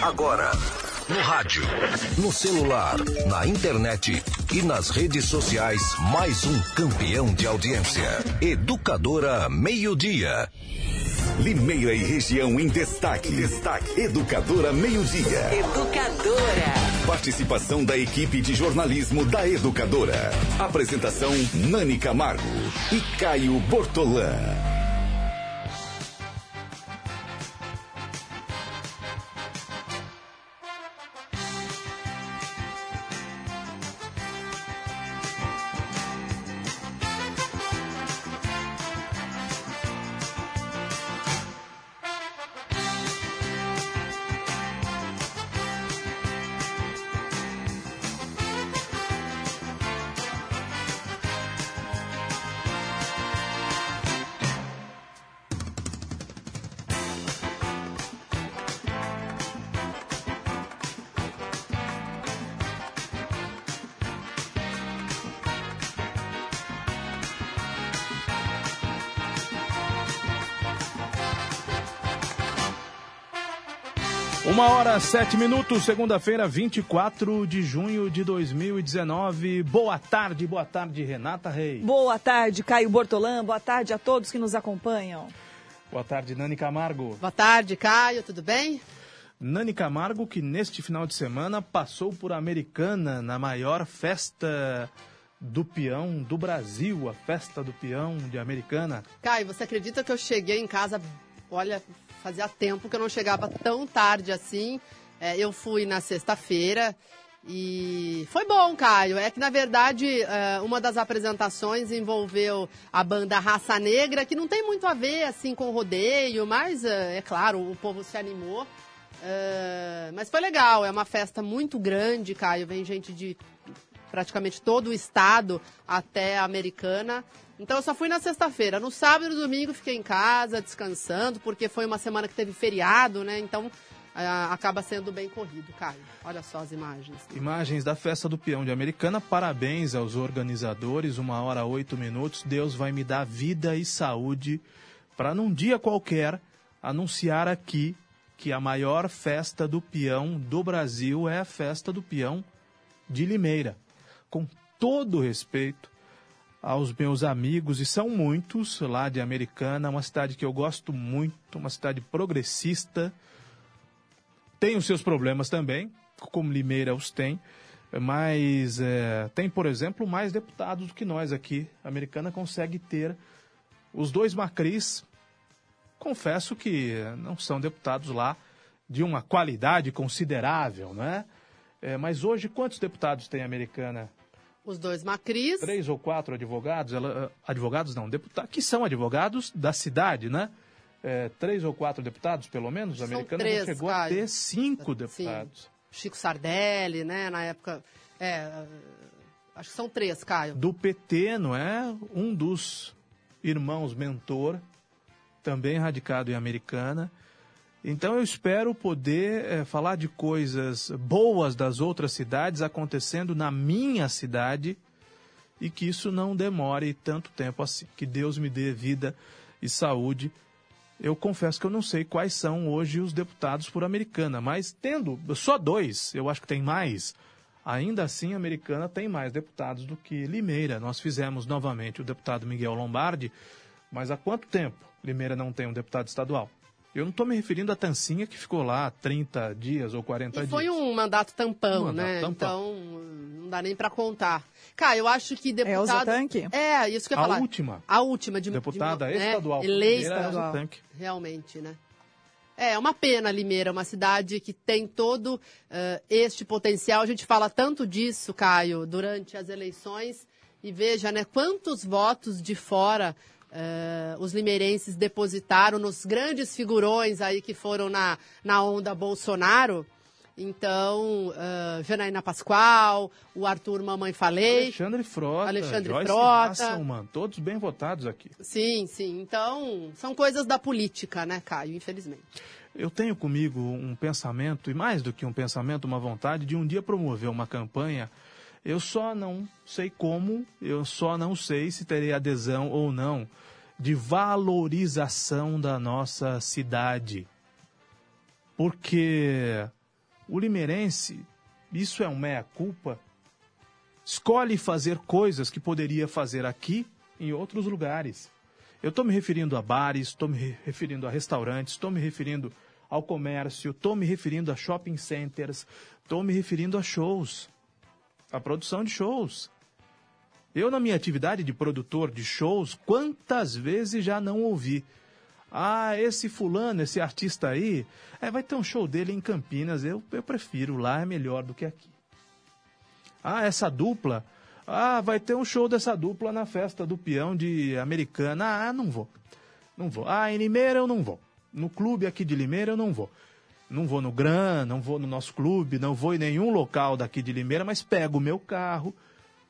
Agora, no rádio, no celular, na internet e nas redes sociais, mais um campeão de audiência. Educadora Meio Dia. Limeira e região em destaque. Destaque. Educadora Meio Dia. Educadora. Participação da equipe de jornalismo da Educadora. Apresentação Nani Camargo e Caio Bortolã. Uma hora, sete minutos, segunda-feira, 24 de junho de 2019. Boa tarde, boa tarde, Renata Reis. Boa tarde, Caio Bortolã. Boa tarde a todos que nos acompanham. Boa tarde, Nani Camargo. Boa tarde, Caio, tudo bem? Nani Camargo, que neste final de semana passou por Americana na maior festa do peão do Brasil, a festa do peão de Americana. Caio, você acredita que eu cheguei em casa, olha, fazia tempo que eu não chegava tão tarde assim. É, eu fui na sexta-feira e foi bom, Caio. É que, na verdade, é, uma das apresentações envolveu a banda Raça Negra, que não tem muito a ver, assim, com rodeio, mas, é, é claro, o povo se animou. É, mas foi legal, é uma festa muito grande, Caio. Vem gente de praticamente todo o estado até a Americana. Então eu só fui na sexta-feira. No sábado e no domingo fiquei em casa, descansando, porque foi uma semana que teve feriado, né? Então acaba sendo bem corrido, Caio. Olha só as imagens. Imagens da festa do peão de Americana. Parabéns aos organizadores. Uma hora oito minutos. Deus vai me dar vida e saúde para num dia qualquer anunciar aqui que a maior festa do peão do Brasil é a festa do peão de Limeira. Com todo respeito aos meus amigos, e são muitos lá de Americana, uma cidade que eu gosto muito, uma cidade progressista. Tem os seus problemas também, como Limeira os tem, mas é, tem, por exemplo, mais deputados do que nós aqui. A Americana consegue ter os dois Macris. Confesso que não são deputados lá de uma qualidade considerável, não é? é mas hoje, quantos deputados tem a Americana? Os dois Macris. Três ou quatro advogados, ela, advogados não, deputados, que são advogados da cidade, né? É, três ou quatro deputados, pelo menos, São americana três, chegou a ter cinco deputados. Sim. Chico Sardelli, né? Na época. É, acho que são três, Caio. Do PT, não é? Um dos irmãos mentor, também radicado em Americana. Então eu espero poder é, falar de coisas boas das outras cidades acontecendo na minha cidade e que isso não demore tanto tempo assim. Que Deus me dê vida e saúde. Eu confesso que eu não sei quais são hoje os deputados por Americana, mas tendo só dois, eu acho que tem mais. Ainda assim, Americana tem mais deputados do que Limeira. Nós fizemos novamente o deputado Miguel Lombardi, mas há quanto tempo Limeira não tem um deputado estadual? Eu não estou me referindo à Tancinha que ficou lá 30 dias ou 40 E dias. foi um mandato tampão, Um mandato né? tampão. Então, não dá nem para contar. Cara, eu acho que deputado... Elza Tanque? É, isso que eu ia A falar. última. A última. De, Deputada de, né, estadual. Eleita. Primeira Elza estadual. Tanque. Realmente, né? É, é uma pena Limeira, uma cidade que tem todo eh, este potencial. A gente fala tanto disso, Caio, durante as eleições. E veja, né, quantos votos de fora eh, os limeirenses depositaram nos grandes figurões aí que foram na, na onda Bolsonaro. Então, uh, Janaína Pascoal, o Arthur Mamãe Falei. Alexandre Frota, Alexandre Joyce Frota. Hasselmann, todos bem votados aqui. Sim, sim. Então, são coisas da política, né, Caio? Infelizmente. Eu tenho comigo um pensamento, e mais do que um pensamento, uma vontade de um dia promover uma campanha. Eu só não sei como, eu só não sei se terei adesão ou não, de valorização da nossa cidade. Porque o limeirense, isso é um meia-culpa, escolhe fazer coisas que poderia fazer aqui em outros lugares. Eu estou me referindo a bares, estou me referindo a restaurantes, estou me referindo ao comércio, estou me referindo a shopping centers, estou me referindo a shows, a produção de shows. Eu, na minha atividade de produtor de shows, quantas vezes já não ouvi? Ah, esse fulano, esse artista aí, é, vai ter um show dele em Campinas, eu, eu prefiro, lá é melhor do que aqui. Ah, essa dupla, ah, vai ter um show dessa dupla na festa do peão de Americana, ah, não vou, não vou. Ah, em Limeira eu não vou, no clube aqui de Limeira eu não vou. Não vou no Gran, não vou no nosso clube, não vou em nenhum local daqui de Limeira, mas pego o meu carro,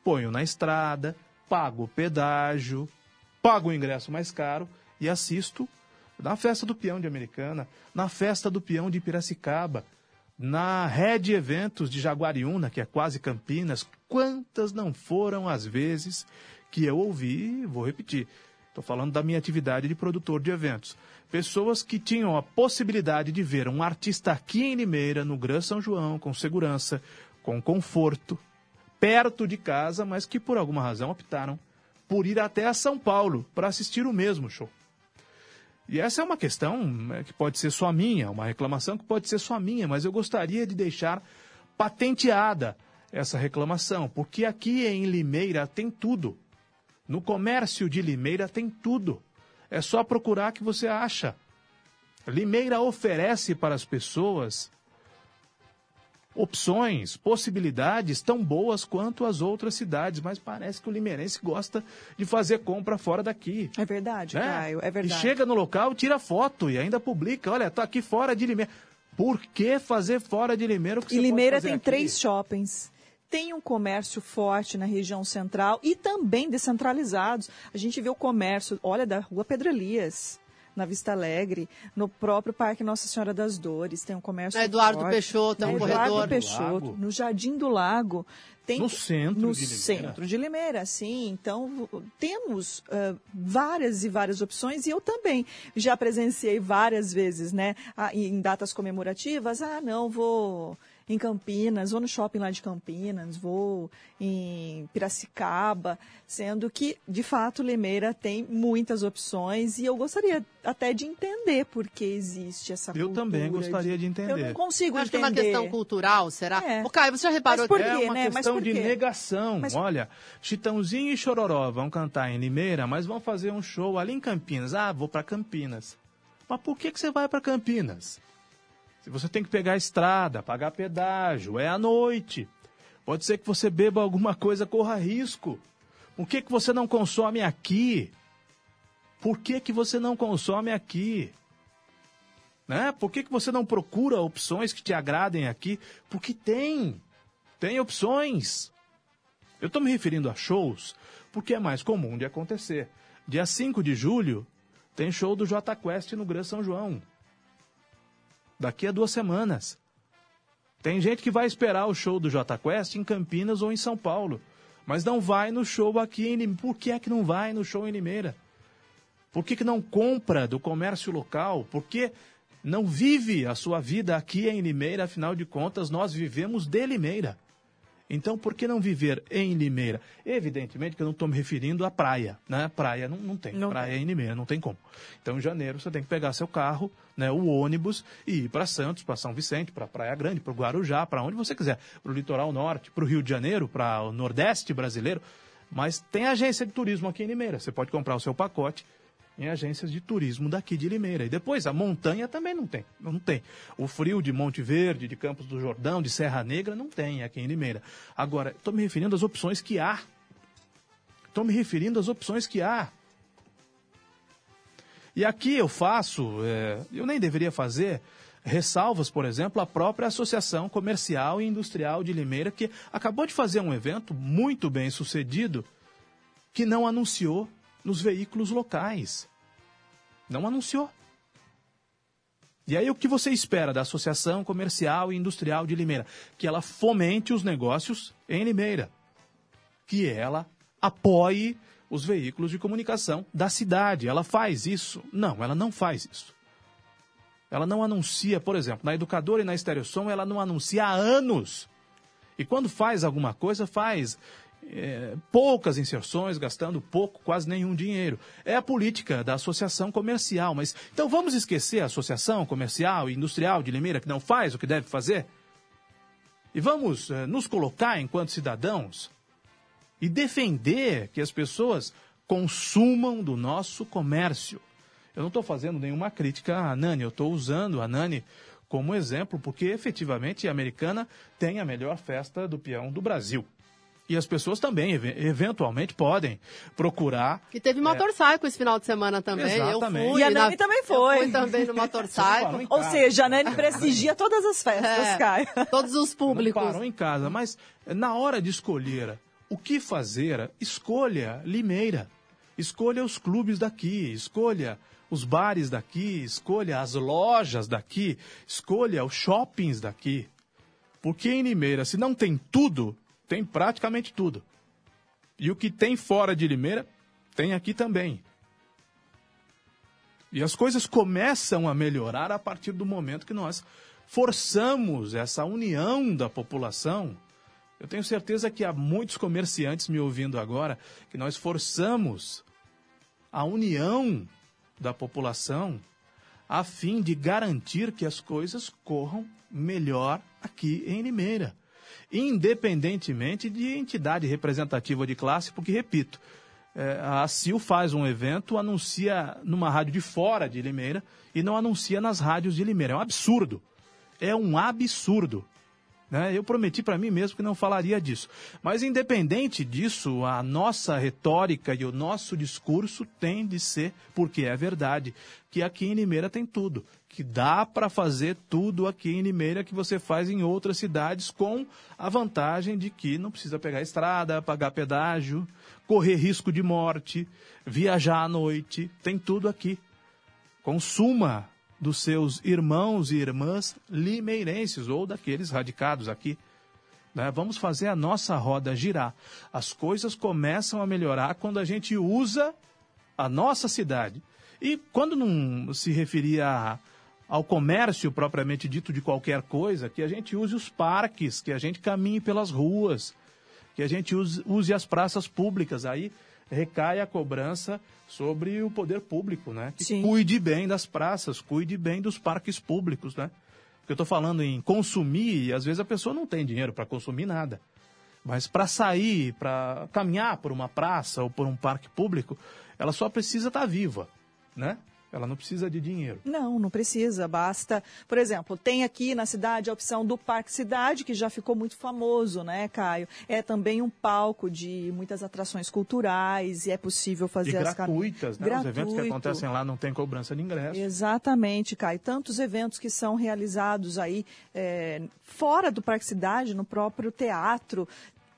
ponho na estrada, pago o pedágio, pago o ingresso mais caro e assisto na festa do peão de Americana, na festa do peão de Piracicaba, na Red Eventos de Jaguariúna, que é quase Campinas. Quantas não foram as vezes que eu ouvi, vou repetir, estou falando da minha atividade de produtor de eventos. Pessoas que tinham a possibilidade de ver um artista aqui em Limeira, no Gran São João, com segurança, com conforto, perto de casa, mas que por alguma razão optaram por ir até a São Paulo para assistir o mesmo show. E essa é uma questão né, que pode ser só minha, uma reclamação que pode ser só minha, mas eu gostaria de deixar patenteada essa reclamação, porque aqui em Limeira tem tudo. No comércio de Limeira tem tudo. É só procurar que você acha. Limeira oferece para as pessoas opções, possibilidades tão boas quanto as outras cidades, mas parece que o limeirense gosta de fazer compra fora daqui. É verdade, né? Caio, é verdade. E chega no local, tira foto e ainda publica, olha, tô aqui fora de Limeira. Por que fazer fora de Limeira o que E Limeira tem aqui? três shoppings tem um comércio forte na região central e também descentralizados. A gente vê o comércio, olha, da Rua Pedro Elias, na Vista Alegre, no próprio Parque Nossa Senhora das Dores, tem um comércio. Na Eduardo forte. Peixoto, é um corredor. Eduardo Peixoto, no Jardim do Lago. Tem, No centro no de Limeira. centro de Limeira, sim. Então, temos uh, várias e várias opções e eu também já presenciei várias vezes, né? Ah, em datas comemorativas, ah, não, vou em Campinas, vou no shopping lá de Campinas, vou em Piracicaba, sendo que, de fato, Limeira tem muitas opções e eu gostaria até de entender por que existe essa Eu cultura. também gostaria de entender. Eu não consigo Acho que é uma entender. questão cultural, será? É. Ô, Caio, você já reparou Mas por que É quê, uma né? Mas questão por de quê? negação. Mas- Olha, Chitãozinho e Chororó vão cantar em Limeira, mas vão fazer um show ali em Campinas. Ah, vou para Campinas. Mas por que, que você vai para Campinas? Você tem que pegar a estrada, pagar pedágio, é à noite. Pode ser que você beba alguma coisa, corra risco. Por que, que você não consome aqui? Por que, que você não consome aqui? Né? Por que, que você não procura opções que te agradem aqui? Porque tem. Tem opções. Eu estou me referindo a shows porque é mais comum de acontecer. Dia 5 de julho tem show do J Quest no Gran São João. Daqui a duas semanas. Tem gente que vai esperar o show do J Quest em Campinas ou em São Paulo, mas não vai no show aqui em Limeira. Por que é que não vai no show em Limeira? Por que, que não compra do comércio local? Por que não vive a sua vida aqui em Limeira? Afinal de contas, nós vivemos de Limeira. Então, por que não viver em Limeira? Evidentemente que eu não estou me referindo à praia, né? Praia não, não tem. Não praia em Limeira, não tem como. Então, em janeiro, você tem que pegar seu carro, né, o ônibus, e ir para Santos, para São Vicente, para Praia Grande, para o Guarujá, para onde você quiser. Para o litoral norte, para o Rio de Janeiro, para o Nordeste brasileiro. Mas tem agência de turismo aqui em Limeira. Você pode comprar o seu pacote em agências de turismo daqui de Limeira. E depois, a montanha também não tem. Não tem. O frio de Monte Verde, de Campos do Jordão, de Serra Negra, não tem aqui em Limeira. Agora, estou me referindo às opções que há. Estou me referindo às opções que há. E aqui eu faço, é, eu nem deveria fazer, ressalvas, por exemplo, à própria Associação Comercial e Industrial de Limeira, que acabou de fazer um evento muito bem sucedido, que não anunciou nos veículos locais. Não anunciou. E aí o que você espera da Associação Comercial e Industrial de Limeira? Que ela fomente os negócios em Limeira. Que ela apoie os veículos de comunicação da cidade. Ela faz isso? Não, ela não faz isso. Ela não anuncia, por exemplo, na educadora e na Estereosom, ela não anuncia há anos. E quando faz alguma coisa, faz é, poucas inserções, gastando pouco, quase nenhum dinheiro. É a política da associação comercial. Mas então vamos esquecer a associação comercial e industrial de Limeira que não faz o que deve fazer? E vamos é, nos colocar enquanto cidadãos e defender que as pessoas consumam do nosso comércio. Eu não estou fazendo nenhuma crítica à Nani, eu estou usando a Nani como exemplo, porque efetivamente a americana tem a melhor festa do peão do Brasil. E as pessoas também, eventualmente, podem procurar. E teve motorcycle é... esse final de semana também. Exatamente. Eu fui. E a Nani na... também foi. Eu fui também no motorcycle. Ou seja, a Nani prestigia todas as festas, é, Caio. Todos os públicos. Não parou em casa, mas na hora de escolher o que fazer, escolha Limeira. Escolha os clubes daqui, escolha os bares daqui, escolha as lojas daqui, escolha os shoppings daqui. Porque em Limeira, se não tem tudo, tem praticamente tudo. E o que tem fora de Limeira, tem aqui também. E as coisas começam a melhorar a partir do momento que nós forçamos essa união da população. Eu tenho certeza que há muitos comerciantes me ouvindo agora que nós forçamos a união da população a fim de garantir que as coisas corram melhor aqui em Limeira independentemente de entidade representativa de classe, porque, repito, é, a CIL faz um evento, anuncia numa rádio de fora de Limeira e não anuncia nas rádios de Limeira. É um absurdo. É um absurdo. Né? Eu prometi para mim mesmo que não falaria disso. Mas, independente disso, a nossa retórica e o nosso discurso tem de ser, porque é verdade, que aqui em Limeira tem tudo. Que dá para fazer tudo aqui em Limeira que você faz em outras cidades, com a vantagem de que não precisa pegar estrada, pagar pedágio, correr risco de morte, viajar à noite. Tem tudo aqui. Consuma dos seus irmãos e irmãs limeirenses ou daqueles radicados aqui. Né? Vamos fazer a nossa roda girar. As coisas começam a melhorar quando a gente usa a nossa cidade. E quando não se referia ao comércio propriamente dito de qualquer coisa, que a gente use os parques, que a gente caminhe pelas ruas, que a gente use, use as praças públicas. Aí recai a cobrança sobre o poder público, né? Que Sim. cuide bem das praças, cuide bem dos parques públicos, né? Porque eu estou falando em consumir e às vezes a pessoa não tem dinheiro para consumir nada. Mas para sair, para caminhar por uma praça ou por um parque público, ela só precisa estar tá viva, né? Ela não precisa de dinheiro. Não, não precisa. Basta, por exemplo, tem aqui na cidade a opção do Parque Cidade, que já ficou muito famoso, né, Caio? É também um palco de muitas atrações culturais e é possível fazer e as gratuitas, né? Gratuito. Os eventos que acontecem lá não tem cobrança de ingresso. Exatamente, Caio. Tantos eventos que são realizados aí é, fora do Parque Cidade, no próprio teatro,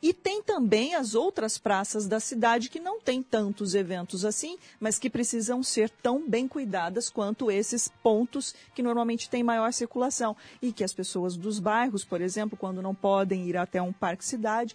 e tem também as outras praças da cidade que não tem tantos eventos assim, mas que precisam ser tão bem cuidadas quanto esses pontos que normalmente têm maior circulação. E que as pessoas dos bairros, por exemplo, quando não podem ir até um parque cidade,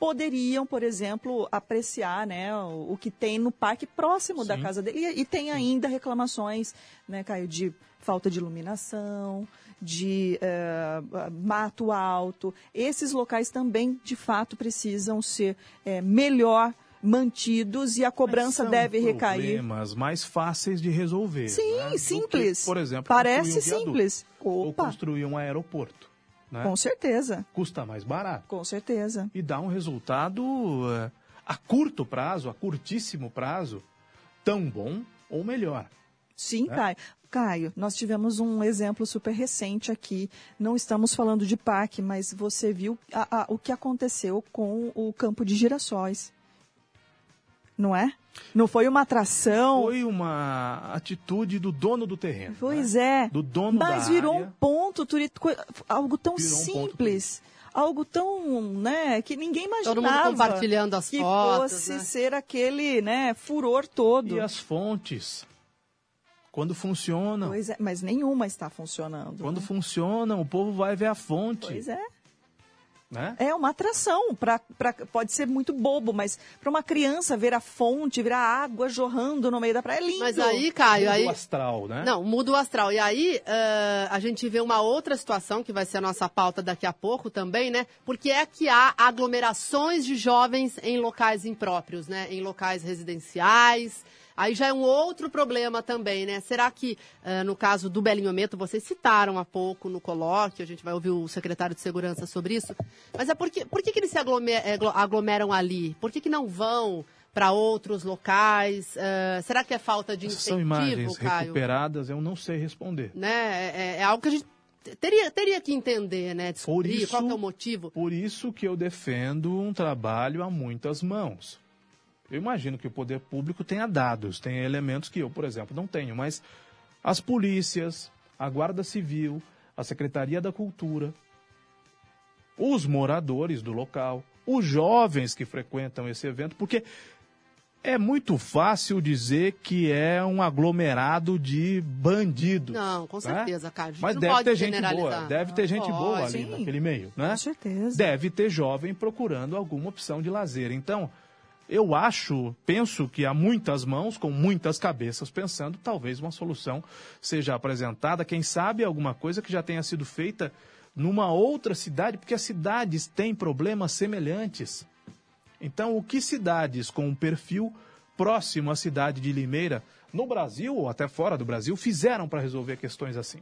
poderiam, por exemplo, apreciar né, o, o que tem no parque próximo Sim. da casa dele. E, e tem ainda reclamações, né, Caio, de falta de iluminação, de uh, mato alto. Esses locais também, de fato, precisam ser uh, melhor mantidos e a cobrança deve recair. problemas mais fáceis de resolver. Sim, né? simples. Que, por exemplo, parece um simples. Ou construir um aeroporto. Né? Com certeza. Custa mais barato. Com certeza. E dá um resultado uh, a curto prazo, a curtíssimo prazo, tão bom ou melhor. Sim, né? Caio. Caio, nós tivemos um exemplo super recente aqui. Não estamos falando de PAC, mas você viu a, a, o que aconteceu com o campo de girassóis. Não é? Não foi uma atração. Foi uma atitude do dono do terreno. Pois né? é. Do dono Mas da virou área. um ponto turístico, algo tão Virou um simples. algo tão, né, que ninguém imaginava. Todo mundo compartilhando as que fotos. fosse né? ser aquele, né, furor todo. E as fontes. Quando funcionam. Pois é, mas nenhuma está funcionando. Quando né? funcionam, o povo vai ver a fonte. Pois é. Né? É uma atração, pra, pra, pode ser muito bobo, mas para uma criança ver a fonte, ver a água jorrando no meio da praia, é lindo. Mas aí, Caio, Muda aí... o astral, né? Não, muda o astral. E aí, uh, a gente vê uma outra situação, que vai ser a nossa pauta daqui a pouco também, né? Porque é que há aglomerações de jovens em locais impróprios, né? Em locais residenciais. Aí já é um outro problema também, né? Será que, uh, no caso do Belinhometo, vocês citaram há pouco no colóquio, a gente vai ouvir o secretário de Segurança sobre isso, mas é porque, por que, que eles se aglomeram, aglomeram ali? Por que, que não vão para outros locais? Uh, será que é falta de incentivo, São imagens Caio? recuperadas, eu não sei responder. Né? É, é algo que a gente teria, teria que entender, né? Descobrir Por isso- qual é o motivo. Por isso que eu defendo um trabalho a muitas mãos. Eu imagino que o poder público tenha dados, tenha elementos que eu, por exemplo, não tenho, mas as polícias, a Guarda Civil, a Secretaria da Cultura, os moradores do local, os jovens que frequentam esse evento, porque é muito fácil dizer que é um aglomerado de bandidos. Não, com né? certeza. A gente Mas não deve pode ter gente boa, deve ter gente Pode. boa ali Sim. naquele meio, né? Com certeza. Deve ter jovem procurando alguma opção de lazer. Então, eu acho, penso que há muitas mãos com muitas cabeças pensando, talvez uma solução seja apresentada, quem sabe alguma coisa que já tenha sido feita numa outra cidade, porque as cidades têm problemas semelhantes. Então, o que cidades com um perfil próximo à cidade de Limeira, no Brasil ou até fora do Brasil, fizeram para resolver questões assim?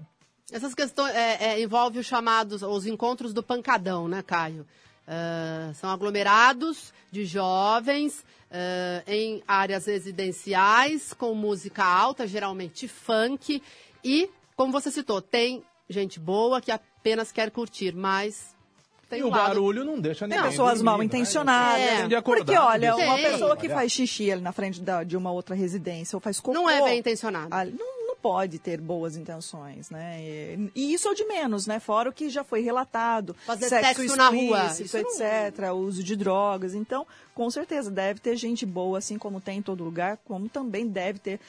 Essas questões é, é, envolvem os chamados, os encontros do pancadão, né, Caio? Ah, são aglomerados de jovens ah, em áreas residenciais, com música alta, geralmente funk. E, como você citou, tem gente boa que apenas quer curtir, mas tem e um o lado... barulho não deixa ninguém Pessoas dormir, mal né? intencionadas. É. Tem de acordar, Porque, olha, tem de uma Tem. pessoa que faz xixi ali na frente da- de uma outra residência ou faz cocô... Não é bem intencionado. não pode ter boas intenções, né? E, e isso é o de menos, né? Fora o que já foi relatado. Fazer sexo na rua, isso não- etc. O uso de drogas. Então, com certeza, deve ter gente boa, assim como tem em todo lugar, como também deve ter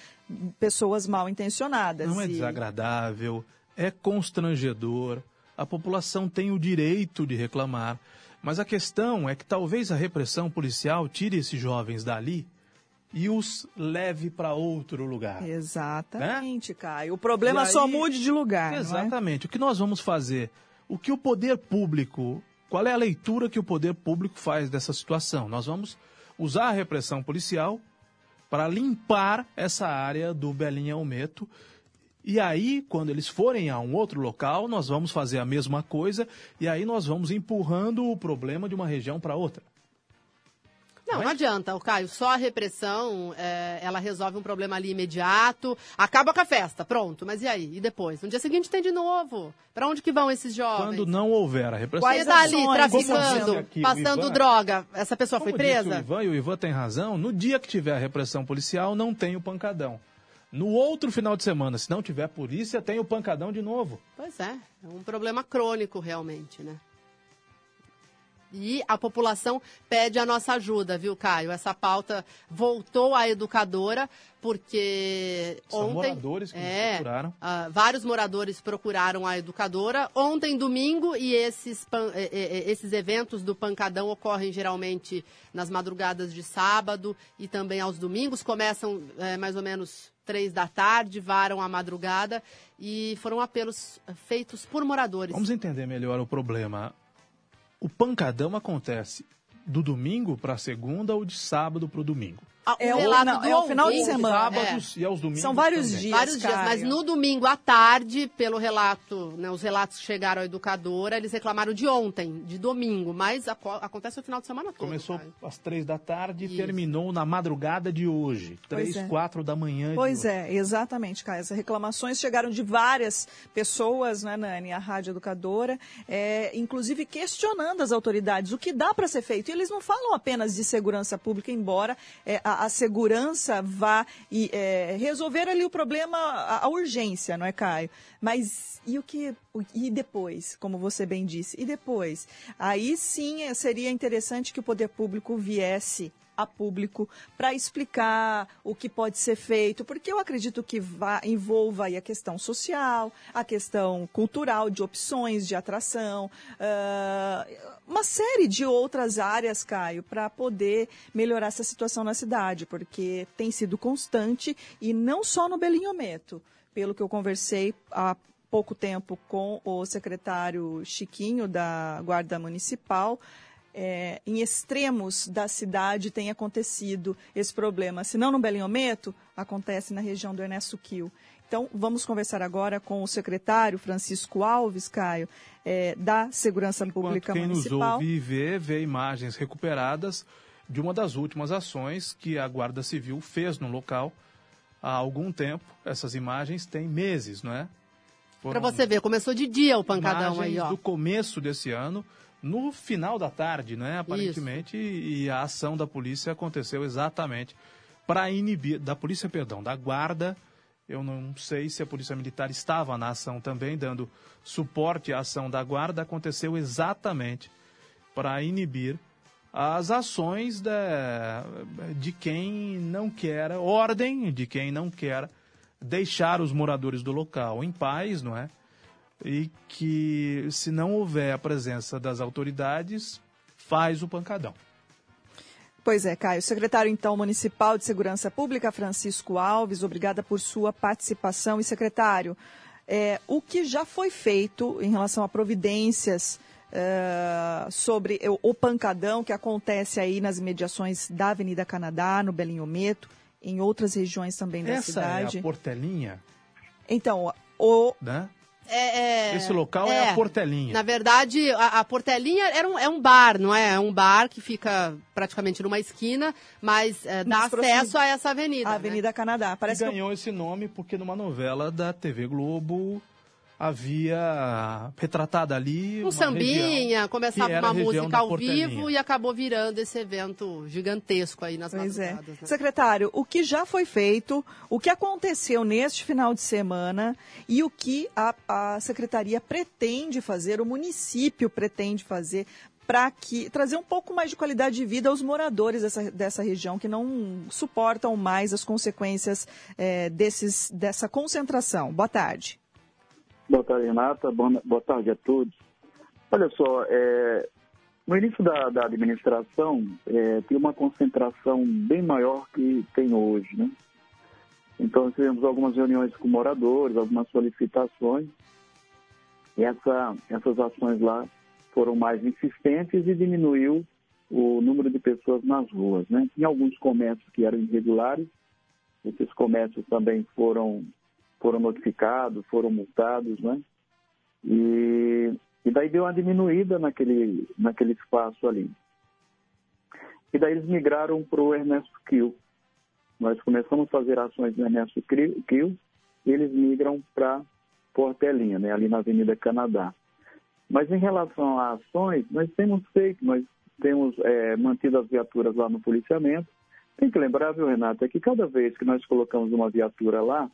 pessoas mal intencionadas. Não é E- desagradável, é constrangedor. A população tem o direito de reclamar. Mas a questão é que talvez a repressão policial tire esses jovens dali e os leve para outro lugar. Exatamente, Caio. O problema aí- só mude de lugar, é? Exatamente. O que nós vamos fazer? O que o poder público, qual é a leitura que o poder público faz dessa situação? Nós vamos usar a repressão policial para limpar essa área do Belinha Almeto. E aí, quando eles forem a um outro local, nós vamos fazer a mesma coisa e aí nós vamos empurrando o problema de uma região para outra. Não, não adianta, o Caio. Só a repressão, é, ela resolve um problema ali imediato. Acaba com a festa, pronto. Mas e aí? E depois? No dia seguinte tem de novo. Pra onde que vão esses jovens? Quando não houver a repressão. Quais tá ali traficando, aqui passando Ivan, droga. Essa pessoa foi presa? o Ivan, e o Ivan tem razão, no dia que tiver a repressão policial, não tem o pancadão. No outro final de semana, se não tiver polícia, tem o pancadão de novo. Pois é, é um problema crônico realmente, né? E a população pede a nossa ajuda, viu, Caio? Essa pauta voltou à educadora, porque São ontem... moradores que nos é, procuraram. ah, vários moradores procuraram a educadora. Ontem, domingo, e esses, pan- eh, eh, eh, esses eventos do Pancadão ocorrem geralmente nas madrugadas de sábado e também aos domingos. Começam eh, mais ou menos três da tarde, varam a madrugada e foram apelos feitos por moradores. Vamos entender melhor o problema. O pancadão acontece do domingo para segunda ou de sábado para o domingo. Ah, É o- relato não, do é o final de semana. Sábados e aos domingos São vários também. dias. Vários dias, mas no domingo à tarde, pelo relato, né, os relatos que chegaram à educadora, eles reclamaram de ontem, de domingo, mas aco- acontece o final de semana todo. Começou Caio. às três da tarde e terminou na madrugada de hoje. Três, é. quatro da manhã. de Pois hoje. é, exatamente, Caio. Essas reclamações chegaram de várias pessoas, né, Nani, a Rádio Educadora, é, inclusive questionando as autoridades o que dá para ser feito. E eles não falam apenas de segurança pública, embora é, a, a segurança vá e, é, resolver ali o problema, a, a urgência, não é, Caio? Mas e o que. E depois, como você bem disse, e depois? Aí sim seria interessante que o poder público viesse a público para explicar o que pode ser feito, porque eu acredito que vá, envolva a questão social, a questão cultural, de opções de atração, uh, uma série de outras áreas, Caio, para poder melhorar essa situação na cidade, porque tem sido constante e não só no Belinhometo. Pelo que eu conversei há pouco tempo com o secretário Chiquinho da Guarda Municipal, é, em extremos da cidade tem acontecido esse problema. Se não no Belinhometo, acontece na região do Ernesto Quil. Então, vamos conversar agora com o secretário Francisco Alves, Caio, é, da Segurança Enquanto Pública quem Municipal. nos ouve e vê, vê imagens recuperadas de uma das últimas ações que a Guarda Civil fez no local há algum tempo. Essas imagens têm meses, não é? Para você ver, começou de dia o pancadão aí, ó. do começo desse ano, no final da tarde, né? Aparentemente, e a ação da polícia aconteceu exatamente para inibir, da polícia, perdão, da guarda. Eu não sei se a polícia militar estava na ação também, dando suporte à ação da guarda. Aconteceu exatamente para inibir as ações da, de quem não quer ordem, de quem não quer deixar os moradores do local em paz, não é? E que, se não houver a presença das autoridades, faz o pancadão. Pois é, Caio. Secretário, então, Municipal de Segurança Pública, Francisco Alves, obrigada por sua participação. E, secretário, é, o que já foi feito em relação a providências é, sobre o, pancadão que acontece aí nas mediações da Avenida Canadá, no Belinhometo, em outras regiões também da Essa cidade? é a Portelinha, Então, o, né? É, é, Esse local é, a Portelinha. Na verdade, a, a Portelinha era um, é um bar, não é? É um bar que fica praticamente numa esquina, mas é, dá Nas acesso a essa avenida. a né? Avenida Canadá. Parece que ganhou esse nome porque numa novela da TV Globo havia retratada ali Um sambinha, região começava uma música ao vivo e acabou virando esse evento gigantesco aí nas Pois é. né? Secretário, o que já foi feito, o que aconteceu neste final de semana e o que a, a Secretaria pretende fazer, o município pretende fazer para que trazer um pouco mais de qualidade de vida aos moradores dessa, dessa região que não suportam mais as consequências eh, desses, dessa concentração. Boa tarde. Boa tarde, Renata. Boa, tarde a todos. Olha só, é, no início da, da administração, é, tinha uma concentração bem maior que tem hoje, né? Então, tivemos algumas reuniões com moradores, algumas solicitações, e essa, essas ações lá foram mais insistentes e diminuiu o número de pessoas nas ruas, né? Tinha alguns comércios que eram irregulares, esses comércios também foram foram notificados, foram multados, né? E, e daí deu uma diminuída naquele, naquele espaço ali. E daí eles migraram para o Ernesto Kiel. Nós começamos a fazer ações no Ernesto Kiel e eles migram para Portelinha, né? ali na Avenida Canadá. Mas em relação a ações, nós temos feito, nós temos é, mantido as viaturas lá no policiamento. Tem que lembrar, viu, Renato, é que cada vez que nós colocamos uma viatura lá,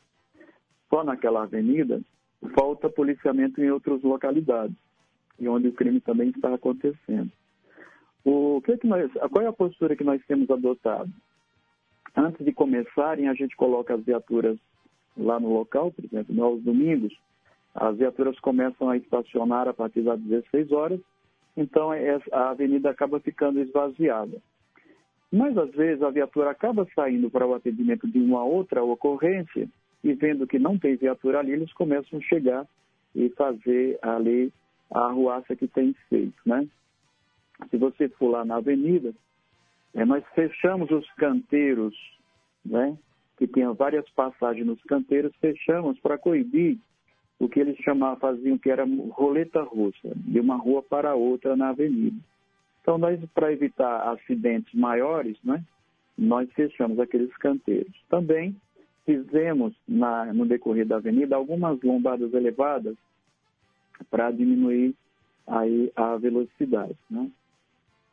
só naquela avenida, falta policiamento em outras localidades, e onde o crime também está acontecendo. O que, é que nós, qual é a postura que nós temos adotado? Antes de começarem, a gente coloca as viaturas lá no local, por exemplo, aos domingos, as viaturas começam a estacionar a partir das 16 horas, então a avenida acaba ficando esvaziada. Mas às vezes a viatura acaba saindo para o atendimento de uma outra ocorrência e vendo que não tem viatura ali, eles começam a chegar e fazer ali a arruaça que tem feito, né? Se você for lá na avenida, é, nós fechamos os canteiros, né? Que tinha várias passagens nos canteiros, fechamos para coibir o que eles chamavam, faziam que era roleta russa, de uma rua para outra na avenida. Então, nós, para evitar acidentes maiores, né? Nós fechamos aqueles canteiros. Também fizemos na, no decorrer da avenida algumas lombadas elevadas para diminuir aí a velocidade, né?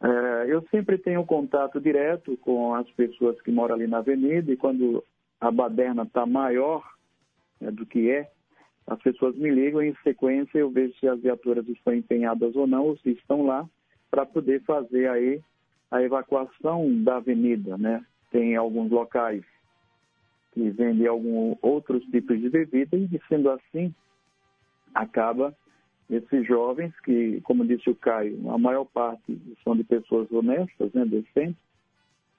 É, eu sempre tenho contato direto com as pessoas que moram ali na avenida e quando a baderna está maior né, do que é, as pessoas me ligam e em sequência eu vejo se as viaturas estão empenhadas ou não, ou se estão lá, para poder fazer aí a evacuação da avenida, né? Tem alguns locais que vendem alguns outros tipos de bebida e, sendo assim, acaba esses jovens que, como disse o Caio, a maior parte são de pessoas honestas, né, decentes,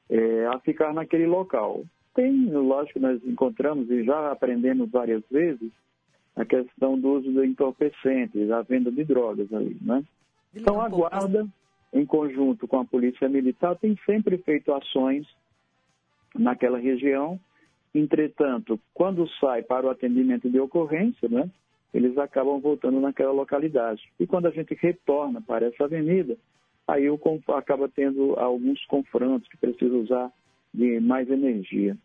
é, a ficar naquele local. Tem, lógico, nós encontramos e já aprendemos várias vezes a questão do uso de entorpecentes, a venda de drogas ali, né? Então a guarda, em conjunto com a polícia militar, tem sempre feito ações naquela região. Entretanto, quando sai para o atendimento de ocorrência, né, eles acabam voltando naquela localidade. E quando a gente retorna para essa avenida, aí eu acaba tendo alguns confrontos que precisa usar de mais energia.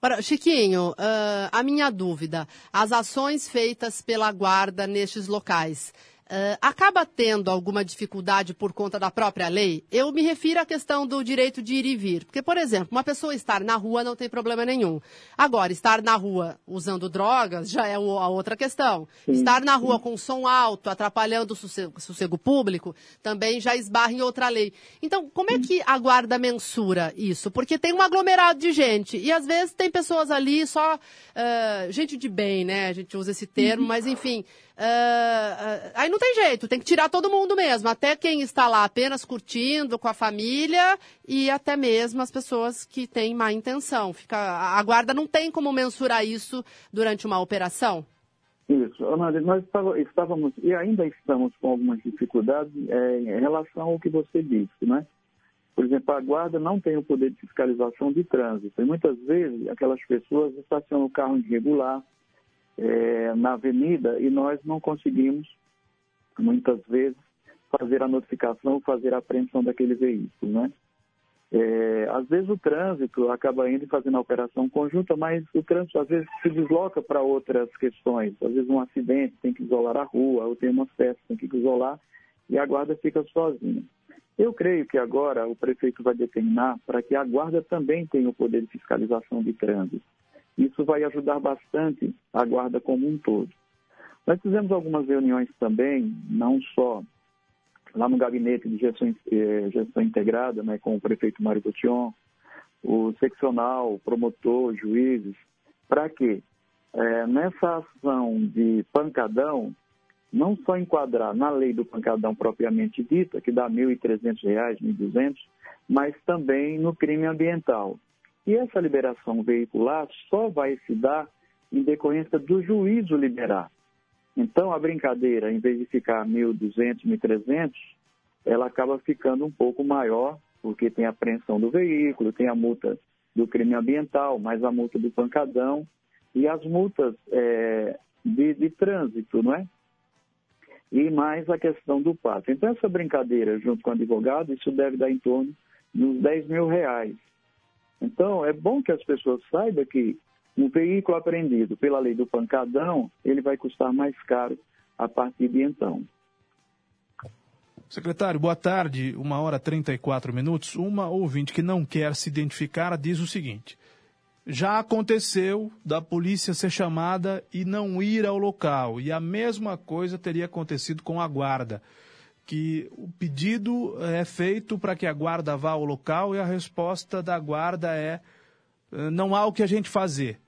Ora, Chiquinho, uh, a minha dúvida, as ações feitas pela guarda nestes locais, Uh, acaba tendo alguma dificuldade por conta da própria lei? Eu me refiro à questão do direito de ir e vir. Porque, por exemplo, uma pessoa estar na rua não tem problema nenhum. Agora, estar na rua usando drogas já é a outra questão. Sim, estar na rua sim. com som alto, atrapalhando o sossego, sossego, público, também já esbarra em outra lei. Então, como é que a guarda mensura isso? Porque tem um aglomerado de gente e às vezes tem pessoas ali só, uh, gente de bem, né? A gente usa esse termo, uhum. mas enfim. Uh, aí não tem jeito, tem que tirar todo mundo mesmo, até quem está lá apenas curtindo com a família e até mesmo as pessoas que têm má intenção. Fica, a guarda não tem como mensurar isso durante uma operação? Isso, Ana, nós estávamos e ainda estamos com algumas dificuldades é, em relação ao que você disse, né? Por exemplo, a guarda não tem o poder de fiscalização de trânsito. E muitas vezes aquelas pessoas estacionam o carro irregular, é, na avenida e nós não conseguimos, muitas vezes, fazer a notificação, fazer a apreensão daquele veículo, né? É, às vezes o trânsito acaba indo fazendo a operação conjunta, mas o trânsito às vezes se desloca para outras questões. Às vezes um acidente tem que isolar a rua, ou tem uma festa tem que isolar, e a guarda fica sozinha. Eu creio que agora o prefeito vai determinar para que a guarda também tenha o poder de fiscalização de trânsito. Isso vai ajudar bastante a guarda como um todo. Nós fizemos algumas reuniões também, não só lá no gabinete de gestão, eh, gestão integrada, né, com o prefeito Mário Botion, o seccional, o promotor, juízes, para que eh, nessa ação de pancadão, não só enquadrar na lei do pancadão propriamente dita, que dá R$ 1.300, R$ 1.200, mas também no crime ambiental. E essa liberação veicular só vai se dar em decorrência do juízo liberar. Então, a brincadeira, em vez de ficar 1.200, 1.300, ela acaba ficando um pouco maior, porque tem a apreensão do veículo, tem a multa do crime ambiental, mais a multa do pancadão e as multas é, de, de trânsito, não é? E mais a questão do pato. Então, essa brincadeira, junto com o advogado, isso deve dar em torno dos 10 mil reais. Então, é bom que as pessoas saibam que um veículo apreendido pela lei do pancadão, ele vai custar mais caro a partir de então. Secretário, boa tarde. Uma hora e 34 minutos. Uma ouvinte que não quer se identificar diz o seguinte: já aconteceu da polícia ser chamada e não ir ao local, e a mesma coisa teria acontecido com a guarda que o pedido é feito para que a guarda vá ao local e a resposta da guarda é eh, não há o que a gente fazer.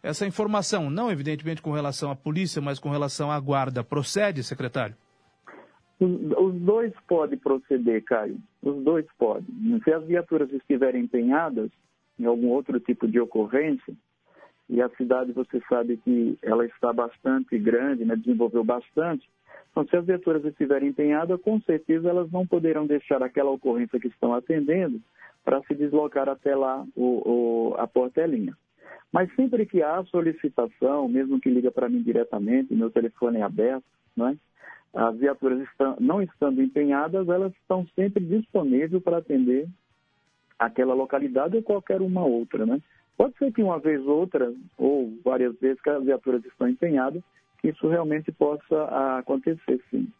Essa informação, não evidentemente com relação à polícia, mas com relação à guarda, procede, secretário? Os dois podem proceder, Caio. Os dois podem. Se as viaturas estiverem empenhadas em algum outro tipo de ocorrência, e a cidade, você sabe que ela está bastante grande, né, desenvolveu bastante, então, se as viaturas estiverem empenhadas, com certeza elas não poderão deixar aquela ocorrência que estão atendendo para se deslocar até lá o, o, a portelinha. Mas sempre que há solicitação, mesmo que liga para mim diretamente, meu telefone é aberto, é? as viaturas estão, não estando empenhadas, elas estão sempre disponíveis para atender aquela localidade ou qualquer uma outra. Né? Pode ser que uma vez ou outra, ou várias vezes que as viaturas estão empenhadas, que isso realmente possa acontecer, sim.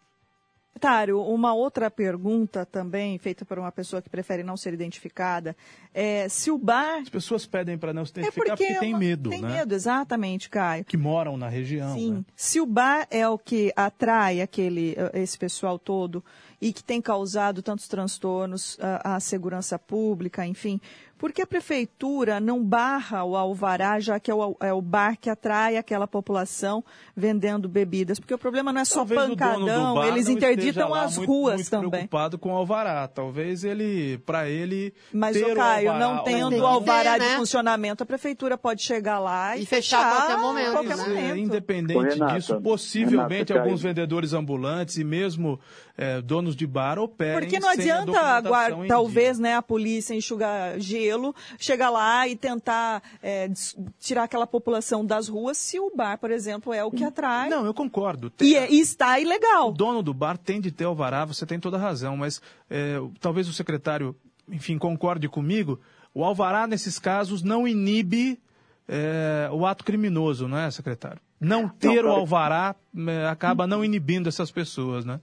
Tário, uma outra pergunta também, feita por uma pessoa que prefere não ser identificada, é se o bar... As pessoas pedem para não se É identificar porque, porque, é tem uma- medo, Tem né? medo, exatamente, Caio. Que moram na região. Sim. né? Se o bar é o que atrai aquele, eh, esse pessoal todo e que tem causado tantos transtornos à, à segurança pública, enfim, por que a prefeitura não barra o alvará, já que é o, é o bar que atrai aquela população vendendo bebidas? Porque o problema não é só Talvez o dono do pancadão, bar eles interditam as muito- ruas muito também. preocupado com o alvará. Talvez ele, para ele, Mas, ter o Caio, alvará não tendo tem o alvará ter, de né? funcionamento, a prefeitura pode chegar lá e, E fechar a qualquer momento, qualquer né? momento. É, Independente Renata, disso, possivelmente Renata, alguns vendedores ambulantes e mesmo eh, donos de bar operem Porque não adianta documentação aguar- em talvez né, a polícia enxugar gelo, chegar lá e tentar é, tirar aquela população das ruas se o bar, por exemplo, é o que atrai. Não, eu concordo. Tem- E, é- e está ilegal. O dono do bar tem de ter alvará, você tem toda a razão, mas eh, talvez o secretário, enfim, concorde comigo. O alvará, nesses casos, não inibe eh, o ato criminoso, não é, secretário? Não ter o claro. alvará eh, acaba não inibindo essas pessoas, né?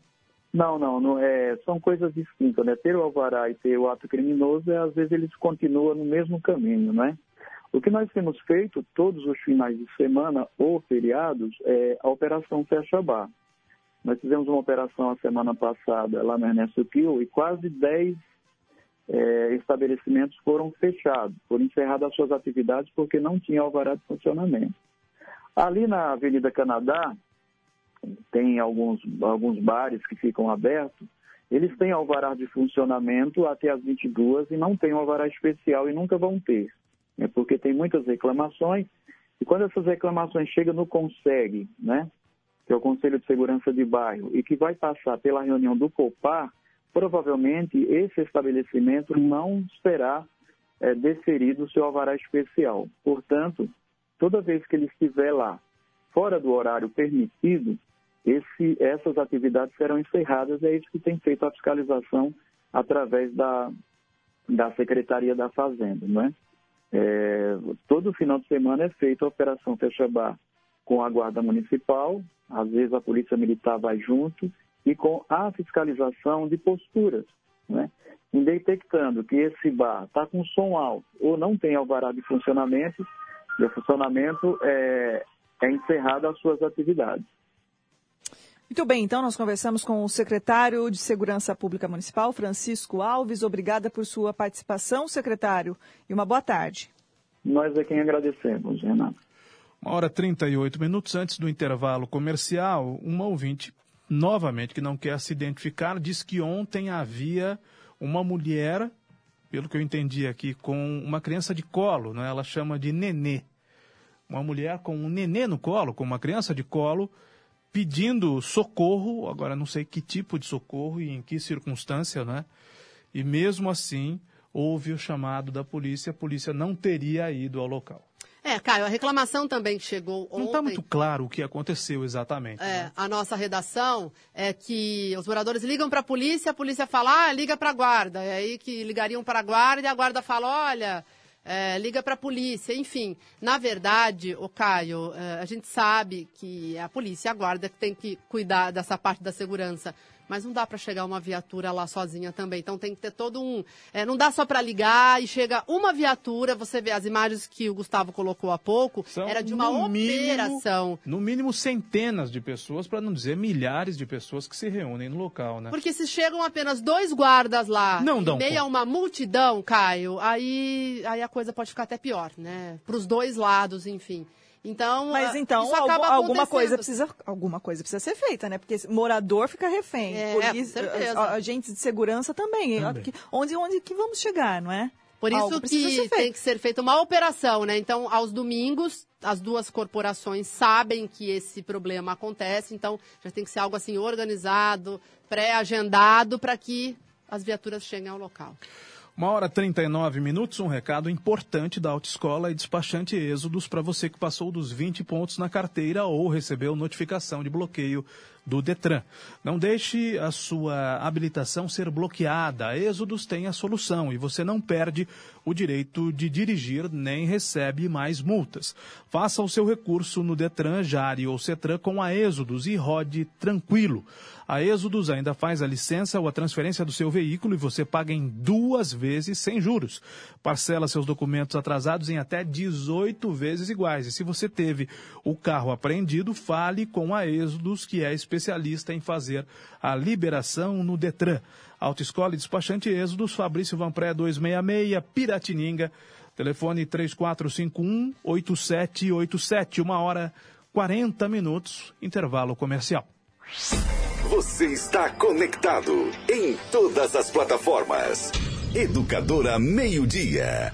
Não, não, não é, são coisas distintas, né? Ter o alvará e ter o ato criminoso, é, às vezes eles continuam no mesmo caminho, né? O que nós temos feito todos os finais de semana ou feriados é a Operação Fecha Bar. Nós fizemos uma operação a semana passada lá no Ernesto Kiel e quase 10 é, estabelecimentos foram fechados, foram encerradas as suas atividades porque não tinha alvará de funcionamento. Ali na Avenida Canadá, tem alguns, alguns bares que ficam abertos, eles têm alvará de funcionamento até as 22 e não têm um alvará especial e nunca vão ter, né? porque tem muitas reclamações e quando essas reclamações chegam no CONSEG, né, que é o Conselho de Segurança de Bairro, e que vai passar pela reunião do COPAR, provavelmente esse estabelecimento não será eh, deferido o seu alvará especial. Portanto, toda vez que ele estiver lá fora do horário permitido, esse- essas atividades serão encerradas. É isso que tem feito a fiscalização através da, da Secretaria da Fazenda. Não é? Todo final de semana é feita a Operação Fecha Bar com a Guarda Municipal, às vezes a Polícia Militar vai junto, e com a fiscalização de posturas. Né? Em detectando que esse bar está com som alto ou não tem alvará de funcionamento, de funcionamento é, é encerrada as suas atividades. Muito bem, então nós conversamos com o secretário de Segurança Pública Municipal, Francisco Alves. Obrigada por sua participação, secretário, e uma boa tarde. Nós é quem agradecemos, Renato. Uma hora e 38 minutos antes do intervalo comercial, uma ouvinte, novamente, que não quer se identificar, diz que ontem havia uma mulher, pelo que eu entendi aqui, com uma criança de colo, né? ela chama de nenê. Uma mulher com um nenê no colo, com uma criança de colo, pedindo socorro, agora não sei que tipo de socorro e em que circunstância, né? E mesmo assim, houve o chamado da polícia, a polícia não teria ido ao local. É, Caio, a reclamação também que chegou ontem. Não está muito claro o que aconteceu exatamente. É, né? a nossa redação é que os moradores ligam para a polícia, a polícia fala, ah, liga para a guarda. É aí que ligariam para a guarda e a guarda fala, olha, é, liga para a polícia. Enfim, na verdade, o Caio, é, a gente sabe que a polícia a guarda que tem que cuidar dessa parte da segurança. Mas não dá para chegar uma viatura lá sozinha também. Então tem que ter todo um. é, não dá só para ligar e chega uma viatura. Você vê as imagens que o Gustavo colocou há pouco. São, era de uma no mínimo- operação. no mínimo centenas de pessoas, para não dizer milhares de pessoas que se reúnem no local, né? Porque se chegam apenas dois guardas lá, Não dão em meio a conta. uma multidão, Caio, aí, aí a coisa pode ficar até pior, né? Para os dois lados, enfim. Então, Mas então, isso algu- acaba alguma coisa precisa alguma coisa precisa ser feita, né? Porque morador fica refém, É, polícia, agentes de segurança também. Também. Que- Onde onde que vamos chegar, não é? Por isso que tem que ser feita uma operação, né? Então, aos domingos, as duas corporações sabem que esse problema acontece, então já tem que ser algo assim organizado, pré-agendado, para que as viaturas cheguem ao local. Uma hora e 39 minutos, um recado importante da Autoescola e Despachante Êxodos para você que passou dos 20 pontos na carteira ou recebeu notificação de bloqueio do Detran. Não deixe a sua habilitação ser bloqueada. A Êxodos tem a solução e você não perde o direito de dirigir nem recebe mais multas. Faça o seu recurso no Detran, Jari ou Cetran com a Êxodos e rode tranquilo. A Êxodos ainda faz a licença ou a transferência do seu veículo e você paga em duas vezes sem juros. Parcela seus documentos atrasados em até 18 vezes iguais. E se você teve o carro apreendido, fale com a Êxodos, que é especialista em fazer a liberação no Detran. Autoescola e Despachante Êxodos, Fabrício Vanpré 266, Piratininga, telefone 3451-8787, uma hora 40 minutos, intervalo comercial. Você está conectado em todas as plataformas. Educadora Meio Dia.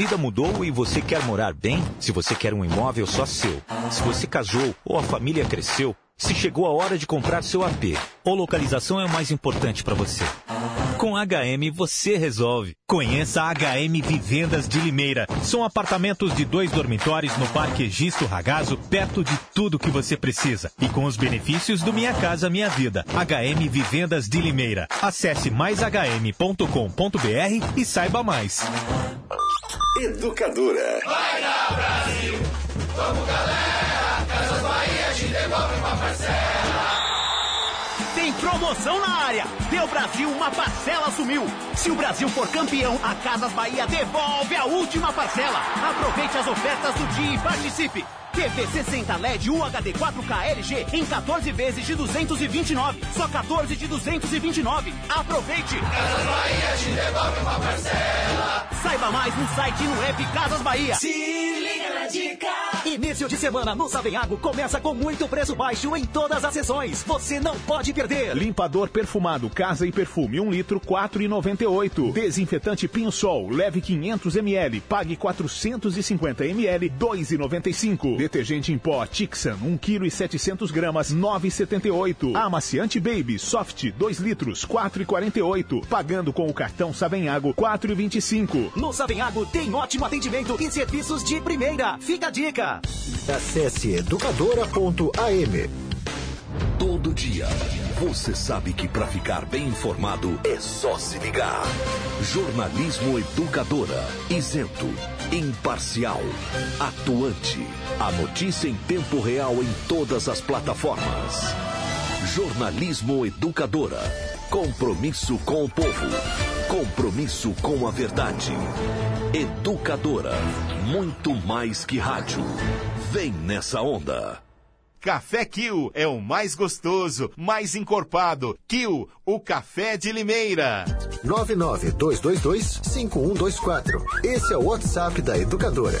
vida mudou e você quer morar bem? Se você quer um imóvel só seu, se você casou ou a família cresceu, se chegou a hora de comprar seu AP, ou localização é o mais importante para você. Com HM você resolve. Conheça a HM Vivendas de Limeira. São apartamentos de dois dormitórios no Parque Egisto Ragazo, perto de tudo que você precisa. E com os benefícios do Minha Casa Minha Vida. HM Vivendas de Limeira. Acesse maishm.com.br e saiba mais. Educadora. Vai na Brasil, vamos galera, Casas Bahia te devolve uma parcela. Tem promoção na área. Deu Brasil, uma parcela sumiu. Se o Brasil for campeão, a Casas Bahia devolve a última parcela. Aproveite as ofertas do dia e participe. TV 60 LED UHD 4K LG em 14 vezes de 229. Só 14 de 229. Aproveite! Casas Bahia te devolve uma parcela. Saiba mais no site e no app Casas Bahia. Na dica. Início de semana no Savenhago começa com muito preço baixo em todas as sessões. Você não pode perder. Limpador perfumado Casa e Perfume 1 litro 4,98. Desinfetante Pinho Sol leve 500 ml, pague 450 ml 2,95. Detergente em pó Tixan 1 kg e 700 gramas 9,78. Amaciante Baby Soft 2 litros 4,48. Pagando com o cartão Savenhago 4,25. No Savenhago tem ótimo atendimento e serviços de primeira. Fica a dica. Acesse educadora.am. Todo dia, você sabe que para ficar bem informado é só se ligar. Jornalismo Educadora. Isento, imparcial, atuante. A notícia em tempo real em todas as plataformas. Jornalismo Educadora. Compromisso com o povo. Compromisso com a verdade. Educadora. Muito mais que rádio. Vem nessa onda. Café Kill é o mais gostoso, mais encorpado. Kill, o café de Limeira. 992225124. Esse é o WhatsApp da Educadora.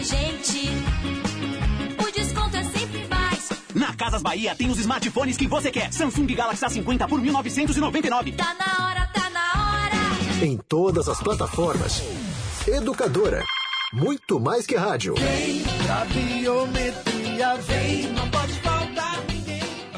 A gente. O desconto é sempre mais. Na Casas Bahia tem os smartphones que você quer. Samsung Galaxy A50 por 1999. Tá na hora, tá na hora. Em todas as plataformas. Educadora. Muito mais que rádio. Vem A biometria vem, não pode.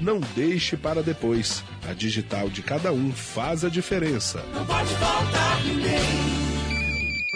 Não deixe para depois. A digital de cada um faz a diferença. Não pode faltar ninguém.